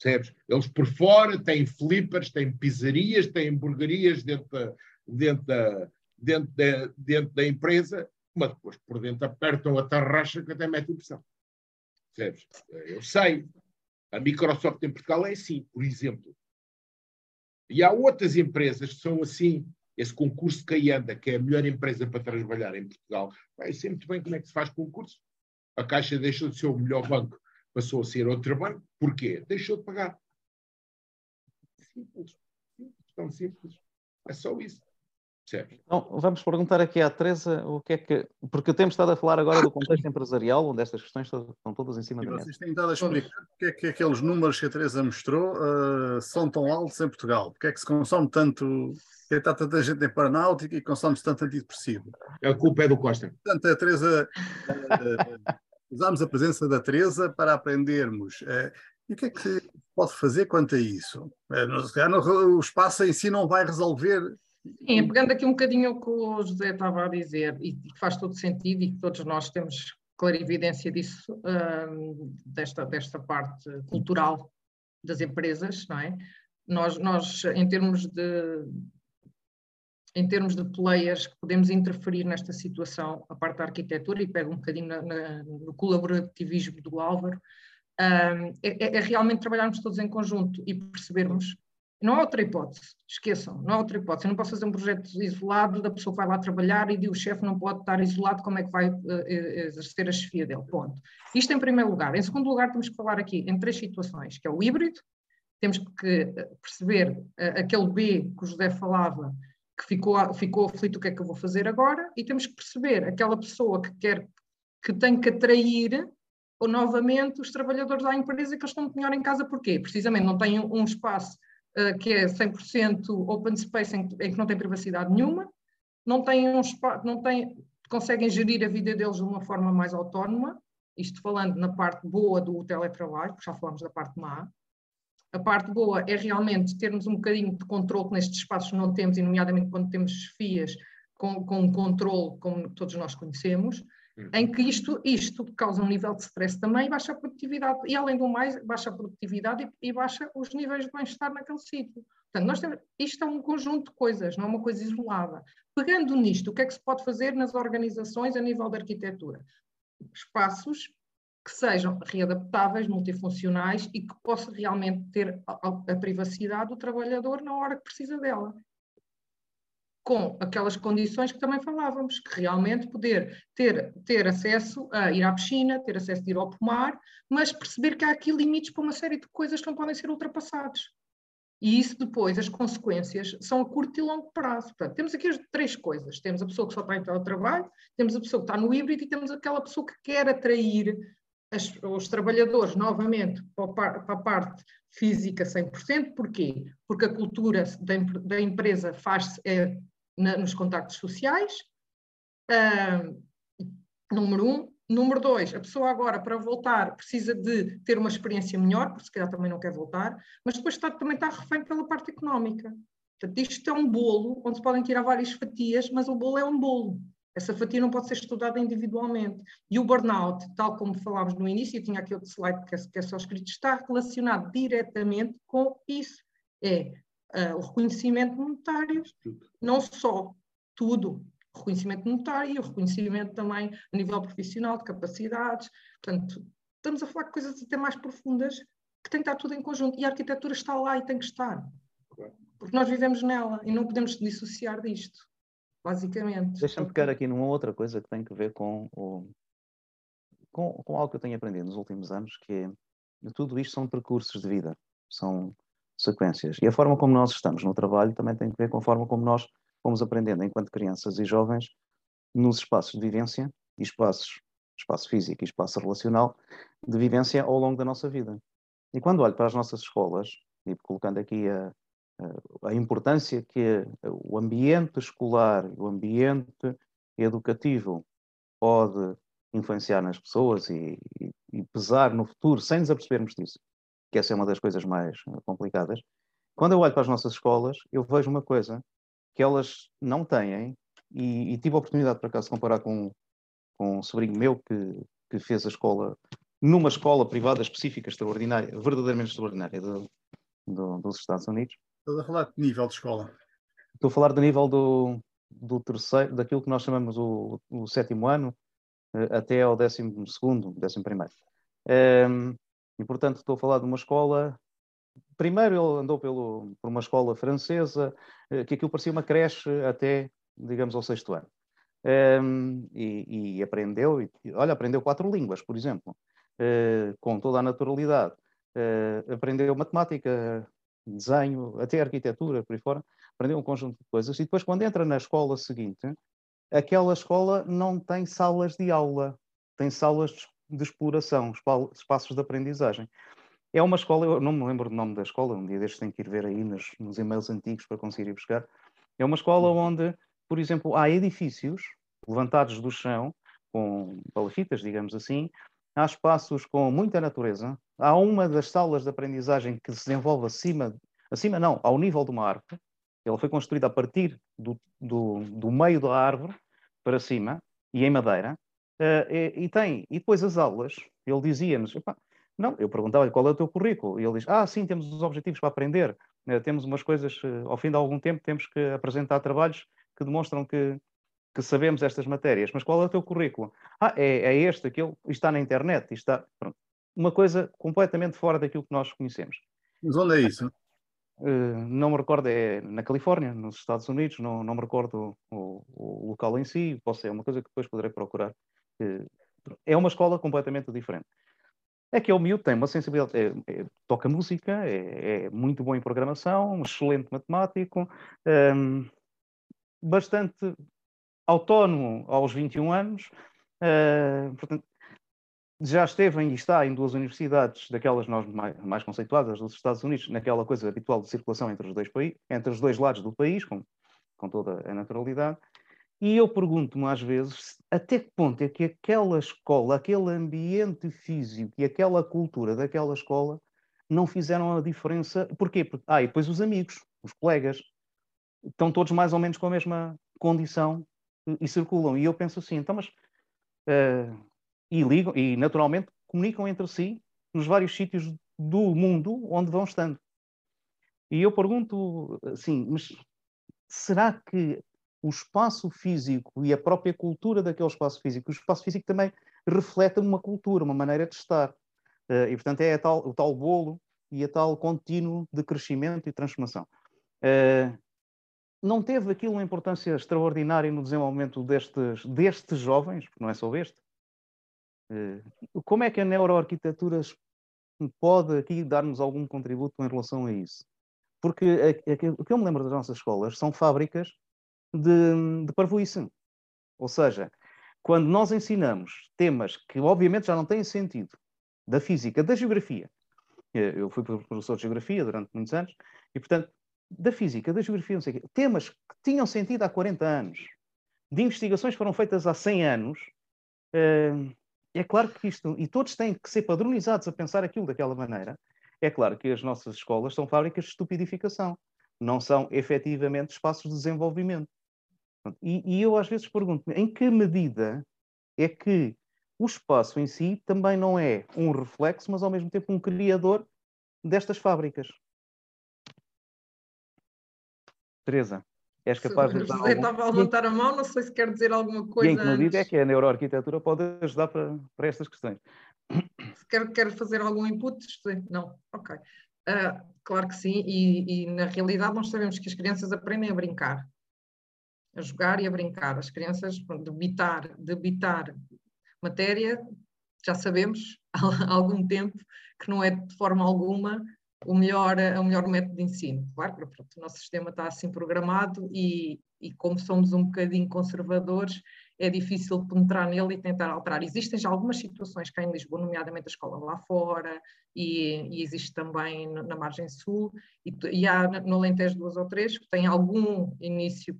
Percebes? Eles por fora têm flippers, têm pizzarias, têm hamburguerias dentro da, dentro da, dentro da, dentro da empresa, mas depois por dentro apertam a tarraxa que até mete impressão. Percebes? Eu sei. A Microsoft em Portugal é assim, por exemplo. E há outras empresas que são assim. Esse concurso que anda, que é a melhor empresa para trabalhar em Portugal, eu sei muito bem como é que se faz concurso. A Caixa deixa de ser o melhor banco passou a ser outro banco. Porquê? Deixou de pagar. Simples. simples tão simples. É só isso. Então, vamos perguntar aqui à Teresa o que é que. Porque temos estado a falar agora do contexto empresarial, onde estas questões estão todas em cima e da mesa. Vocês têm estado a explicar porque é que aqueles números que a Teresa mostrou uh, são tão altos em Portugal. Porque é que se consome tanto. Porque está tanta gente em paranáutica e consome-se tanto antidepressivo. A culpa é do Costa. Portanto, a Teresa. Uh, usámos a presença da Teresa para aprendermos. Uh, e o que é que se pode fazer quanto a isso? O espaço em si não vai resolver. Sim, pegando aqui um bocadinho o que o José estava a dizer, e que faz todo sentido, e que todos nós temos clarividência disso, uh, desta, desta parte cultural das empresas, não é? Nós, nós em termos de, em termos de players que podemos interferir nesta situação, a parte da arquitetura, e pego um bocadinho na, na, no colaborativismo do Álvaro, um, é, é, realmente trabalharmos todos em conjunto e percebermos. Não há outra hipótese, esqueçam, não há outra hipótese. Eu não posso fazer um projeto isolado da pessoa que vai lá trabalhar e o chefe não pode estar isolado, como é que vai uh, exercer a chefia dele? Ponto. Isto em primeiro lugar. Em segundo lugar, temos que falar aqui em três situações, que é o híbrido, temos que perceber uh, aquele B que o José falava, que ficou, ficou aflito o que é que eu vou fazer agora, e temos que perceber aquela pessoa que quer, que tem que atrair ou novamente os trabalhadores da empresa que eles estão melhor em casa, porquê? Precisamente não têm um espaço uh, que é 100% open space em, em, que não tem privacidade nenhuma, não têm um espaço, não têm, conseguem gerir a vida deles de uma forma mais autónoma, isto falando na parte boa do teletrabalho, já falamos da parte má, a parte boa é realmente termos um bocadinho de controle que nestes espaços não temos, e nomeadamente quando temos FIAs com, com um controle como todos nós conhecemos. Em que isto, isto causa um nível de stress também e baixa a produtividade. E além do mais, baixa a produtividade e, e baixa os níveis de bem-estar naquele sítio. Portanto, nós temos, isto é um conjunto de coisas, não é uma coisa isolada. Pegando nisto, o que é que se pode fazer nas organizações a nível da arquitetura? Espaços que sejam readaptáveis, multifuncionais e que possa realmente ter a, a, privacidade do trabalhador na hora que precisa dela. Com aquelas condições que também falávamos, que realmente poder ter, ter acesso a ir à piscina, ter acesso a ir ao pomar, mas perceber que há aqui limites para uma série de coisas que não podem ser ultrapassados. E isso depois, as consequências são a curto e longo prazo. Portanto, temos aqui as três coisas. Temos a pessoa que só está em teletrabalho, temos a pessoa que está no híbrido e temos aquela pessoa que quer atrair as, os trabalhadores novamente para, a parte física 100%, porquê? Porque a cultura da, da empresa faz-se é, nos contactos sociais, uh, número um. Número dois, a pessoa agora para voltar precisa de ter uma experiência melhor, porque se calhar também não quer voltar, mas depois está, também está refém pela parte económica. Portanto, isto é um bolo onde se podem tirar várias fatias, mas o bolo é um bolo. Essa fatia não pode ser estudada individualmente. E o burnout, tal como falámos no início, eu tinha aqui outro slide que é, que é só escrito, está relacionado diretamente com isso. É uh, o reconhecimento monetário, não só tudo, o reconhecimento monetário e o reconhecimento também a nível profissional, de capacidades. Portanto, estamos a falar de coisas até mais profundas que tem que estar tudo em conjunto. E a arquitetura está lá e tem que estar. Porque nós vivemos nela e não podemos dissociar disto basicamente. Deixa-me pegar aqui numa outra coisa que tem que ver com, o, com, com algo que eu tenho aprendido nos últimos anos, que é tudo isto são percursos de vida, são sequências. E a forma como nós estamos no trabalho também tem que ver com a forma como nós fomos aprendendo enquanto crianças e jovens nos espaços de vivência e espaços, espaço físico e espaço relacional, de vivência ao longo da nossa vida. E quando olho para as nossas escolas, e colocando aqui a, a, a importância que o ambiente escolar, o ambiente educativo pode influenciar nas pessoas e, e, e, pesar no futuro sem nos apercebermos disso, que essa é uma das coisas mais complicadas. Quando eu olho para as nossas escolas, eu vejo uma coisa que elas não têm, e, e tive a oportunidade, por acaso, de comparar com, com um sobrinho meu que, que fez a escola numa escola privada específica, extraordinária, verdadeiramente extraordinária, do, do, dos Estados Unidos. Estou a falar de nível de escola. Estou a falar do nível do, do terceiro, daquilo que nós chamamos o, o sétimo ano, eh, até ao décimo segundo, décimo primeiro. Um, ehm, e, portanto, estou a falar de uma escola. Primeiro, ele andou pelo, por uma escola francesa, eh, que aquilo parecia uma creche até, digamos, ao sexto ano. Um, ehm, e, e, aprendeu, e, olha, aprendeu quatro línguas, por exemplo, uh, com toda a naturalidade. Uh, aprendeu matemática, desenho, até arquitetura, por aí fora. Aprendeu um conjunto de coisas. E depois, quando entra na escola seguinte, aquela escola não tem salas de aula, tem salas de exploração, espaços de aprendizagem. É uma escola, eu não me lembro do nome da escola, um dia destes tenho que ir ver aí nos, nos e-mails antigos para conseguir ir buscar. É uma escola uhum. onde, por exemplo, há edifícios levantados do chão, com palafitas, digamos assim, há espaços com muita natureza, há uma das salas de aprendizagem que se desenvolve acima, acima não, ao nível de uma árvore, ela foi construída a partir do, do, do meio da árvore para cima e em madeira. Uh, e, e, tem, e depois as aulas, ele dizia-nos, não, eu perguntava-lhe qual é o teu currículo, e ele diz, ah, sim, temos os objetivos para aprender, uh, temos umas coisas, uh, ao fim de algum tempo temos que apresentar trabalhos que demonstram que, que sabemos estas matérias, mas qual é o teu currículo? Ah, é, é este, aquele, está na internet, está, pronto. Uma coisa completamente fora daquilo que nós conhecemos. Mas onde é isso? Não me recordo, é na Califórnia, nos Estados Unidos, não, não me recordo o, o, local em si, posso, é uma coisa que depois poderei procurar. É uma escola completamente diferente. É que o miúdo tem uma sensibilidade, é, é, toca música, é, é, muito bom em programação, um excelente matemático, um, ehm, bastante autónomo aos 21 anos, uh, portanto, já esteve e está em duas universidades, daquelas nós mais, mais, conceituadas dos Estados Unidos, naquela coisa habitual de circulação entre os dois, entre os dois lados do país, com, com toda a naturalidade. E eu pergunto-me às vezes até que ponto é que aquela escola, aquele ambiente físico e aquela cultura daquela escola não fizeram a diferença. Porquê? Porque, ah, e depois os amigos, os colegas, estão todos mais ou menos com a mesma condição e, e circulam. E eu penso assim, então, mas uh, e ligam e naturalmente comunicam entre si nos vários sítios do mundo onde vão estando. E eu pergunto assim, mas será que o espaço físico e a própria cultura daquele espaço físico, o espaço físico também reflete uma cultura, uma maneira de estar. Uh, e, portanto, é tal, o tal bolo e a tal contínuo de crescimento e transformação. Uh, não teve aquilo uma importância extraordinária no desenvolvimento destes, destes jovens, porque não é só este, eh, como é que a neuroarquitetura pode aqui dar-nos algum contributo em relação a isso? Porque o que eu me lembro das nossas escolas são fábricas de, de parvoíce. Ou seja, quando nós ensinamos temas que obviamente já não têm sentido, da física, da geografia, eh, eu fui professor de geografia durante muitos anos, e portanto, da física, da geografia, não sei o quê, temas que tinham sentido há 40 anos, de investigações que foram feitas há 100 anos, eh, é claro que isto, e todos têm que ser padronizados a pensar aquilo daquela maneira, é claro que as nossas escolas são fábricas de estupidificação, não são efetivamente espaços de desenvolvimento. E, e eu às vezes pergunto-me em que medida é que o espaço em si também não é um reflexo, mas ao mesmo tempo um criador destas fábricas. Teresa. És capaz de. José estava a levantar a mão, não sei se quer dizer alguma coisa. E em que medida é que a neuroarquitetura pode ajudar para, para estas questões? Se quer, quer fazer algum input, José? Não? Ok. Uh, claro que sim, e, e, na realidade nós sabemos que as crianças aprendem a brincar, a jogar e a brincar. As crianças, debitar, debitar matéria, já sabemos há algum tempo que não é de forma alguma o melhor, o melhor método de ensino. Claro que o nosso sistema está assim programado e, e como somos um bocadinho conservadores, é difícil penetrar nele e tentar alterar. Existem já algumas situações cá em Lisboa, nomeadamente a escola lá fora, e, e existe também na margem sul, e, e há no Alentejo duas ou três que têm algum início,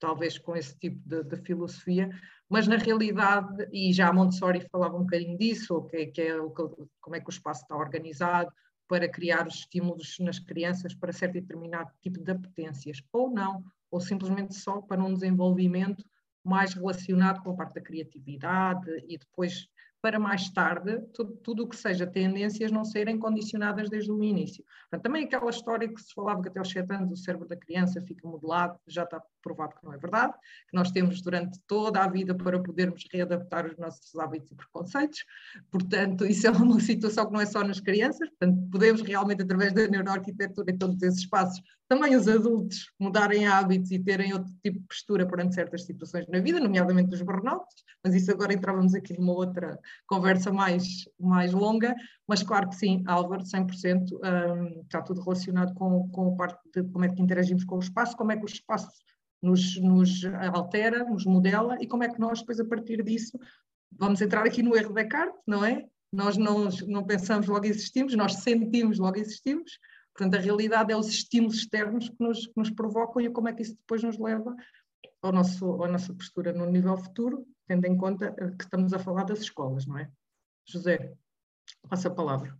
talvez com esse tipo de, de filosofia, mas na realidade, e já a Montessori falava um bocadinho disso, que, que é o, como é que o espaço está organizado, para criar os estímulos nas crianças para certo determinado tipo de apetências, ou não, ou simplesmente só para um desenvolvimento mais relacionado com a parte da criatividade e depois para mais tarde tudo o que seja tendências não serem condicionadas desde o início. Portanto, também aquela história que se falava que até aos 7 anos o cérebro da criança fica modelado, já está provado que não é verdade, que nós temos durante toda a vida para podermos readaptar os nossos hábitos e preconceitos. Portanto, isso é uma situação que não é só nas crianças, portanto, podemos realmente, através da neuroarquitetura e todos esses espaços, também os adultos mudarem hábitos e terem outro tipo de postura perante certas situações na vida, nomeadamente os burnouts, mas isso agora entrávamos aqui numa outra conversa mais, mais longa, mas claro que sim, Álvaro, 100%, um, está tudo relacionado com, com a parte de como é que interagimos com o espaço, como é que o espaço nos, nos altera, nos modela e como é que nós depois a partir disso vamos entrar aqui no erro da Descartes, não é? Nós não, não pensamos, logo existimos, nós sentimos, logo existimos, Portanto, a realidade é os estímulos externos que nos, que nos provocam e como é que isso depois nos leva ao nosso, à nossa postura no nível futuro, tendo em conta que estamos a falar das escolas, não é? José, passa a palavra.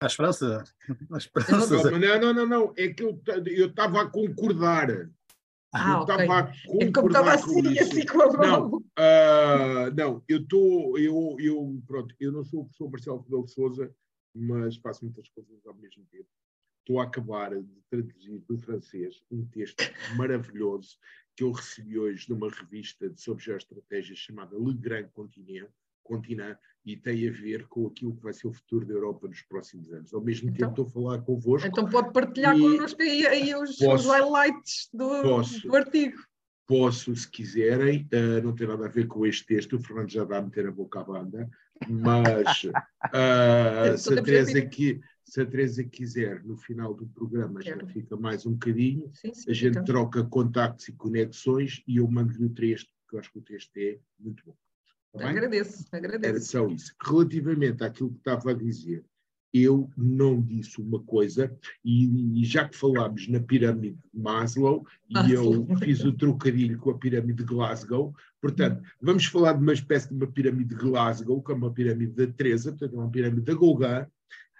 A esperança. A esperança. Não, não, não, não, é que eu estava a concordar. Ah, eu estava okay. a concordar é como estava assim, assim com a mão. Não, uh, não eu estou, eu, eu, pronto, eu não sou o professor Marcelo de Souza, mas faço muitas coisas ao mesmo tempo. Estou a acabar de traduzir do francês um texto maravilhoso que eu recebi hoje numa revista de sobre geoestratégia chamada Le Grand Continent, Continent e tem a ver com aquilo que vai ser o futuro da Europa nos próximos anos. Ao mesmo então, tempo estou a falar convosco. Então pode partilhar e connosco aí, aí os, posso, os, highlights do, posso, do artigo. Posso, se quiserem, uh, não tem nada a ver com este texto, o Fernando já dá a meter a boca à banda, mas uh, se, a Teresa aqui, se a Teresa quiser, no final do programa, Quero. já fica mais um bocadinho, sim, sim, a gente então. troca contactos e conexões e eu mando-lhe o texto, porque eu acho que o texto é muito bom. Tá agradeço, agradeço. Era só isso. Relativamente àquilo que estava a dizer, eu não disse uma coisa, e, e, já que falámos na pirâmide de Maslow, e ah, eu sim. fiz o trocadilho com a pirâmide de Glasgow, portanto, vamos falar de uma espécie de uma pirâmide de Glasgow, que é uma pirâmide da Teresa, portanto, é uma pirâmide da Gauguin,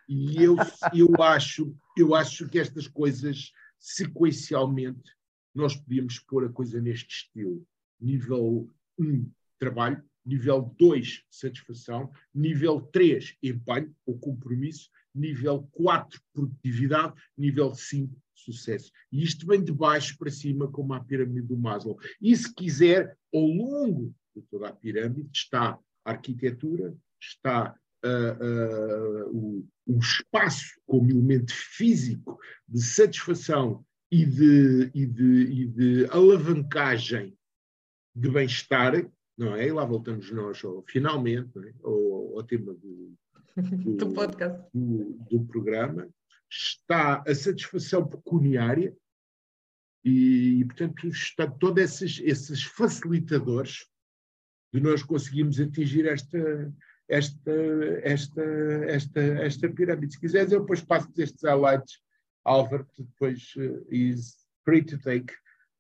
e eu, eu, acho, eu acho que estas coisas, sequencialmente, nós podíamos pôr a coisa neste estilo. Nível 1, um, trabalho, nível 2, satisfação, nível 3, empenho ou compromisso, nível 4, produtividade, nível 5, sucesso. E isto vem de baixo para cima, como a pirâmide do Maslow. E se quiser, ao longo de toda a pirâmide, está a arquitetura, está uh, uh, o, o, espaço como elemento físico de satisfação e de, e de, e de alavancagem de bem-estar, não é? E lá voltamos nós, ao, finalmente, é? ao, ao, tema do, do, do podcast. Do, do, programa. Está a satisfação pecuniária e, e portanto, está todos esses, esses facilitadores de nós conseguirmos atingir esta, esta, esta, esta, esta pirâmide. Se quiseres, eu depois passo estes highlights, Álvaro, depois uh, is free to take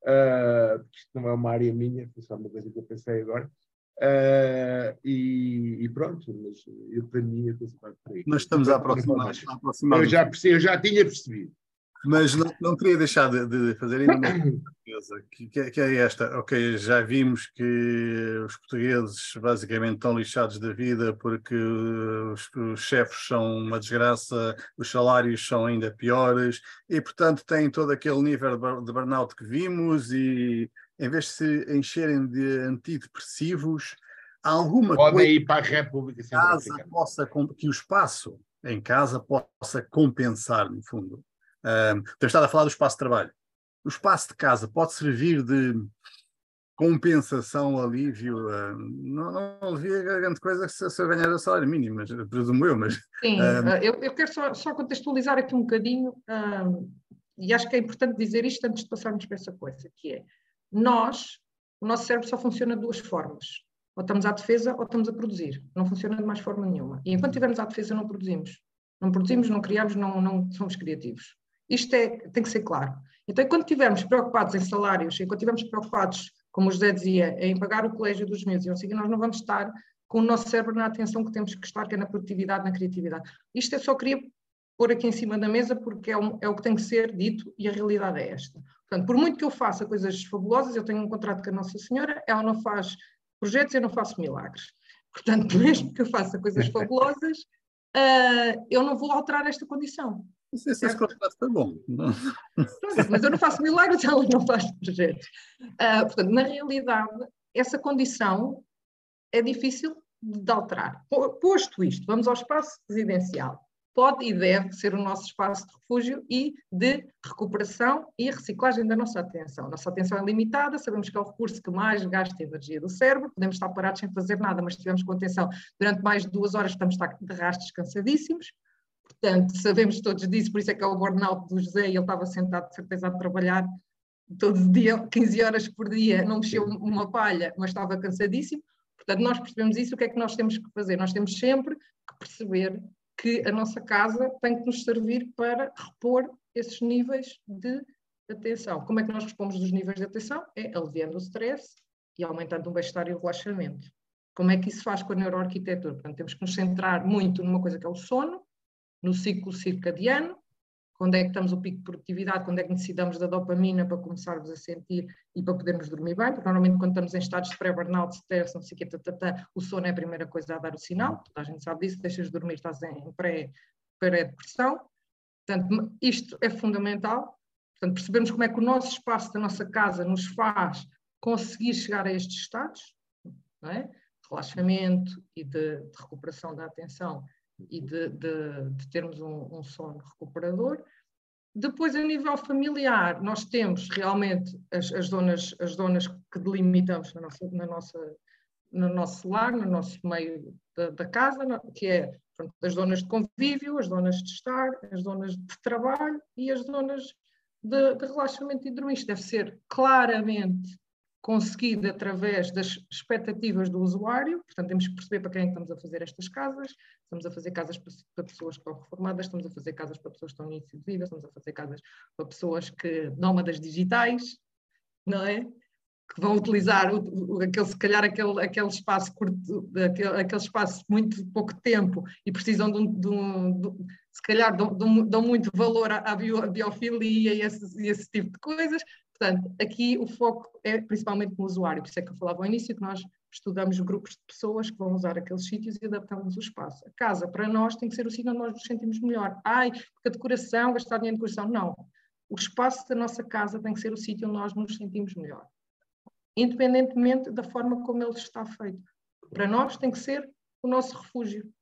uh, isto não é uma área minha, foi só uma coisa que eu pensei agora. Uh, e, e, pronto, mas eu para mim a coisa vai por aí. Nós estamos a aproximar. Eu já, percebi, eu já tinha percebido. Mas não, não queria deixar de, de fazer ainda uma coisa, que, que, é esta. Ok, já vimos que os portugueses basicamente estão lixados da vida porque os, os chefes são uma desgraça, os salários são ainda piores e, portanto, têm todo aquele nível de burnout que vimos e, em vez de se encherem de antidepressivos, alguma Podem coisa ir para a República casa possa, que o espaço em casa possa compensar, no fundo. Um, temos estado a falar do espaço de trabalho. O espaço de casa pode servir de compensação, alívio. Uh, não, não havia grande coisa se, se eu ganhar o salário mínimo, mas, presumo eu. Mas, Sim, um, eu, eu, quero só, só, contextualizar aqui um bocadinho, um, e acho que é importante dizer isto antes de passarmos para essa coisa, que é nós, o nosso cérebro só funciona de duas formas. Ou estamos à defesa ou estamos a produzir. Não funciona de mais forma nenhuma. E enquanto estivermos à defesa, não produzimos. Não produzimos, não criamos, não, não somos criativos. Isto é, tem que ser claro. Então, enquanto estivermos preocupados em salários, enquanto estivermos preocupados, como o José dizia, em pagar o colégio dos meus e assim, nós não vamos estar com o nosso cérebro na atenção que temos que estar, que é na produtividade, na criatividade. Isto eu só queria pôr aqui em cima da mesa porque é, um, é, o que tem que ser dito e a realidade é esta. Portanto, por muito que eu faça coisas fabulosas, eu tenho um contrato com a Nossa Senhora, ela não faz projetos, eu não faço milagres. Portanto, mesmo que eu faça coisas fabulosas, uh, eu não vou alterar esta condição. Se esse contrato foi bom. Mas eu não faço milagres, ela não faz projetos. Uh, portanto, na realidade, essa condição é difícil de alterar. Posto isto, vamos ao espaço residencial. Pode e deve ser o nosso espaço de refúgio e de recuperação e reciclagem da nossa atenção. Nossa atenção é limitada, sabemos que é o recurso que mais gasta energia do cérebro, podemos estar parados sem fazer nada, mas se estivermos com atenção durante mais de duas horas, estamos de rastros cansadíssimos. Portanto, sabemos todos disso, por isso é que é o burnout do José e ele estava sentado de certeza a trabalhar todo dia, 15 horas por dia, não mexeu uma palha, mas estava cansadíssimo. Portanto, nós percebemos isso, o que é que nós temos que fazer? Nós temos sempre que perceber que a nossa casa tem que nos servir para repor esses níveis de atenção. Como é que nós respondemos dos níveis de atenção? É aliviando o stress e aumentando o bem-estar e o relaxamento. Como é que isso faz com a neuroarquitetura? Portanto, temos que nos centrar muito numa coisa que é o sono, no ciclo circadiano, quando é que estamos o pico de produtividade, quando é que necessitamos da dopamina para começarmos a sentir e para podermos dormir bem, porque normalmente quando estamos em estados de pré-burnout, stress, não sei o quê, o sono é a primeira coisa a dar o sinal, toda a gente sabe disso, deixas de dormir, estás em pré-depressão, portanto, isto é fundamental, portanto, percebemos como é que o nosso espaço da nossa casa nos faz conseguir chegar a estes estados, é? relaxamento e de, de recuperação da atenção e de, de, de termos um, um, sono recuperador. Depois, a nível familiar, nós temos realmente as, as, zonas, as zonas que delimitamos na nossa, na nossa, no nosso lar, no nosso meio da, da casa, que é pronto, as zonas de convívio, as zonas de estar, as zonas de trabalho e as zonas de, de relaxamento e dormir. Isto deve ser claramente conseguida através das expectativas do usuário, portanto temos que perceber para quem é estamos a fazer estas casas, estamos a fazer casas para pessoas que estão reformadas, estamos a fazer casas para pessoas que estão no início de vida, estamos a fazer casas para pessoas que nómadas digitais, não é? Que vão utilizar o, o, aquele, se calhar aquele, aquele espaço curto, aquele, aquele espaço muito pouco tempo e precisam de um, de um de, se calhar dão, dão, muito valor à, bio, biofilia e esse, esse tipo de coisas, Portanto, aqui o foco é principalmente no usuário, por isso é que eu falava ao início que nós estudamos grupos de pessoas que vão usar aqueles sítios e adaptamos o espaço. A casa, para nós, tem que ser o sítio onde nós nos sentimos melhor. Ai, porque a decoração, gastar dinheiro em decoração. Não. O espaço da nossa casa tem que ser o sítio onde nós nos sentimos melhor. Independentemente da forma como ele está feito. Para nós tem que ser o nosso refúgio.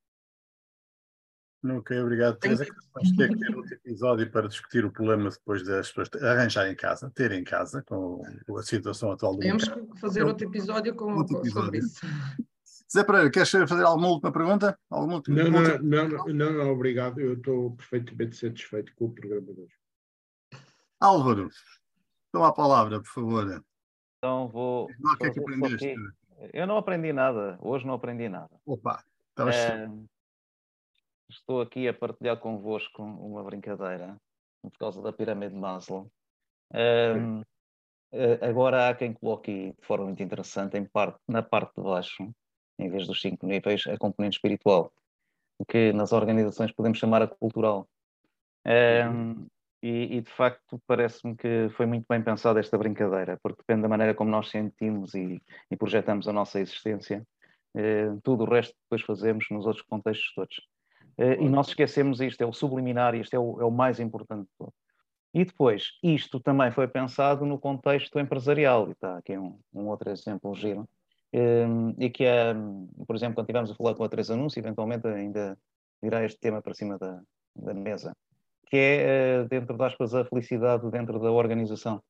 Ok, obrigado, Teresa. Vamos ter que ter outro episódio para discutir o problema depois das pessoas arranjarem em casa, terem em casa, com a situação atual do Temos que fazer outro episódio com, outro episódio. sobre isso. Zé Pereira, queres fazer alguma última pergunta? Alguma última, não, não, não, não, não, obrigado. Eu estou perfeitamente satisfeito com o programa de hoje. Álvaro, toma a palavra, por favor. Então vou. Não, o que é que aprendeste? Eu não aprendi nada, hoje não aprendi nada. Opa, estavas. É estou aqui a partilhar convosco uma brincadeira por causa da pirâmide de Maslow. Um, agora há quem coloque de forma muito interessante em parte, na parte de baixo, em vez dos cinco níveis, a componente espiritual, que nas organizações podemos chamar a cultural. Um, e, e, de facto parece-me que foi muito bem pensada esta brincadeira, porque depende da maneira como nós sentimos e, e projetamos a nossa existência, eh, tudo o resto depois fazemos nos outros contextos todos. Uh, e nós esquecemos isto, é o subliminar, isto é o, é o mais importante de tudo. E depois, isto também foi pensado no contexto empresarial, e está aqui um, um outro exemplo giro, um, e que é, por exemplo, quando estivermos a falar com a Teresa Anúncio, eventualmente ainda virá este tema para cima da, da mesa, que é, uh, dentro das aspas, a felicidade dentro da organização.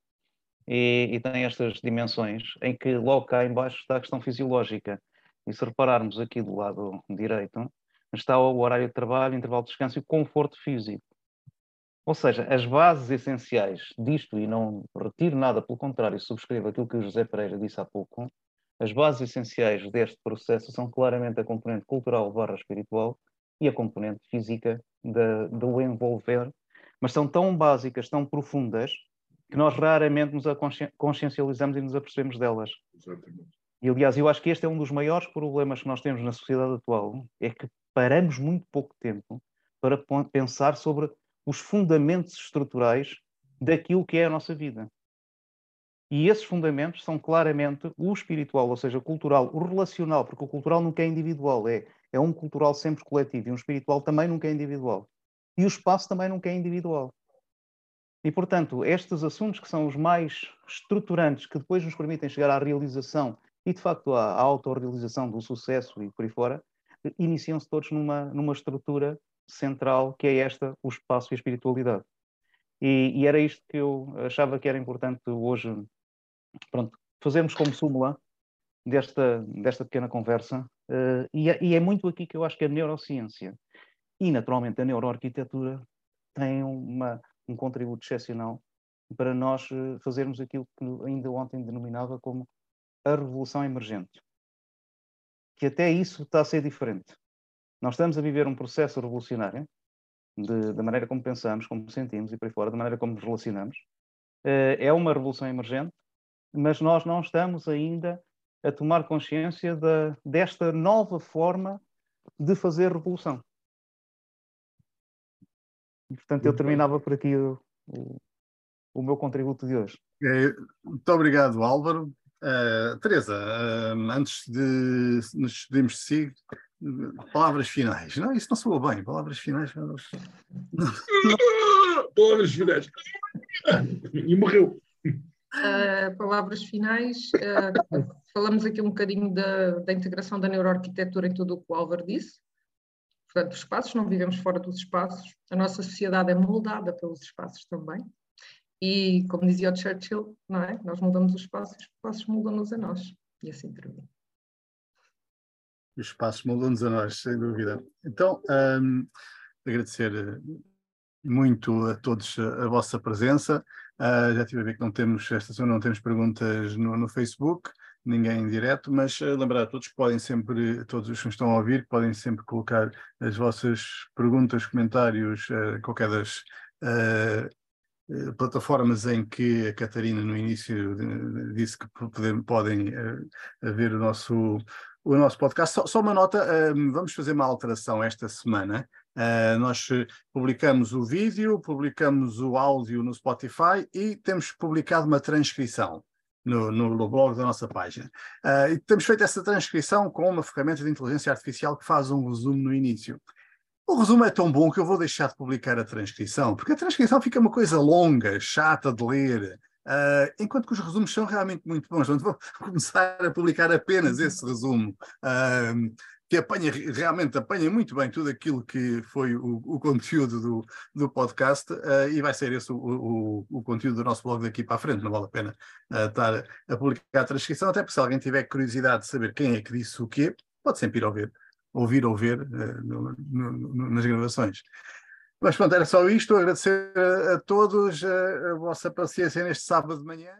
E, e, tem estas dimensões em que logo cá embaixo está a questão fisiológica. E se repararmos aqui do lado direito, está o horário de trabalho, intervalo de descanso e o conforto físico. Ou seja, as bases essenciais disto, e não retiro nada, pelo contrário, subscrevo aquilo que o José Pereira disse há pouco, as bases essenciais deste processo são claramente a componente cultural barra espiritual e a componente física de, do envolver, mas são tão básicas, tão profundas, que nós raramente nos consciencializamos e nos apercebemos delas. Exatamente. E, aliás, eu acho que este é um dos maiores problemas que nós temos na sociedade atual, é que paramos muito pouco tempo para pensar sobre os fundamentos estruturais daquilo que é a nossa vida. E esses fundamentos são claramente o espiritual, ou seja, o cultural, o relacional, porque o cultural nunca é individual, é, é um cultural sempre coletivo, e um espiritual também nunca é individual. E o espaço também nunca é individual. E, portanto, estes assuntos que são os mais estruturantes, que depois nos permitem chegar à realização e, de facto, à, à autorrealização do sucesso e por aí fora, iniciam-se todos numa, numa estrutura central que é esta, o espaço e a espiritualidade. E, e, era isto que eu achava que era importante hoje, pronto, fazermos como súmula desta, desta pequena conversa. Uh, e, é, e, é, muito aqui que eu acho que a neurociência e, naturalmente, a neuroarquitetura têm uma, um contributo excepcional para nós eh, fazermos aquilo que ainda ontem denominava como a revolução emergente. Que até isso está a ser diferente. Nós estamos a viver um processo revolucionário de, da maneira como pensamos, como sentimos e por aí fora, da maneira como nos relacionamos. Eh, é uma revolução emergente, mas nós não estamos ainda a tomar consciência da, desta nova forma de fazer revolução. E, portanto, eu terminava por aqui o, o, o meu contributo de hoje. Muito obrigado, Álvaro. Uh, Teresa, uh, antes de nos despedirmos de si, palavras finais. Não, isso não soa bem. Palavras finais. palavras finais. E morreu. Uh, palavras finais. Uh, falamos aqui um bocadinho da, da integração da neuroarquitetura em tudo o que o Álvaro disse. Portanto, os espaços, não vivemos fora dos espaços. A nossa sociedade é moldada pelos espaços também. E, como dizia o Churchill, não é? nós mudamos os espaços, os espaços mudam-nos a nós. E assim termina. Os espaços mudam-nos a nós, sem dúvida. Então, um, agradecer eh, muito a todos a, vossa presença. Uh, já tive a ver que não temos, esta semana não temos perguntas no, no Facebook, ninguém em direto, mas uh, lembrar a todos que podem sempre, todos os que estão a ouvir, podem sempre colocar as vossas perguntas, comentários, uh, qualquer das plataformas em que a Catarina no início disse que poder, podem ver o nosso o nosso podcast. Só, só uma nota, uh, vamos fazer uma alteração esta semana. Uh, nós publicamos o vídeo, publicamos o áudio no Spotify e temos publicado uma transcrição no, no blog da nossa página. Uh, e temos feito essa transcrição com uma ferramenta de inteligência artificial que faz um resumo no início. O resumo é tão bom que eu vou deixar de publicar a transcrição, porque a transcrição fica uma coisa longa, chata de ler, Uh, enquanto que os resumos são realmente muito bons. Então, vou começar a publicar apenas esse resumo, uh, que apanha, realmente apanha muito bem tudo aquilo que foi o, o conteúdo do, do podcast, uh, e vai ser esse o, o, o, conteúdo do nosso blog daqui para a frente. Não vale a pena estar a publicar a transcrição, até porque se alguém tiver curiosidade de saber quem é que disse o quê, pode sempre ir ouvir, ouvir ou ver no, no, no, nas gravações. Mas pronto, era só isto. Agradecer a, todos a, a vossa paciência neste sábado de manhã.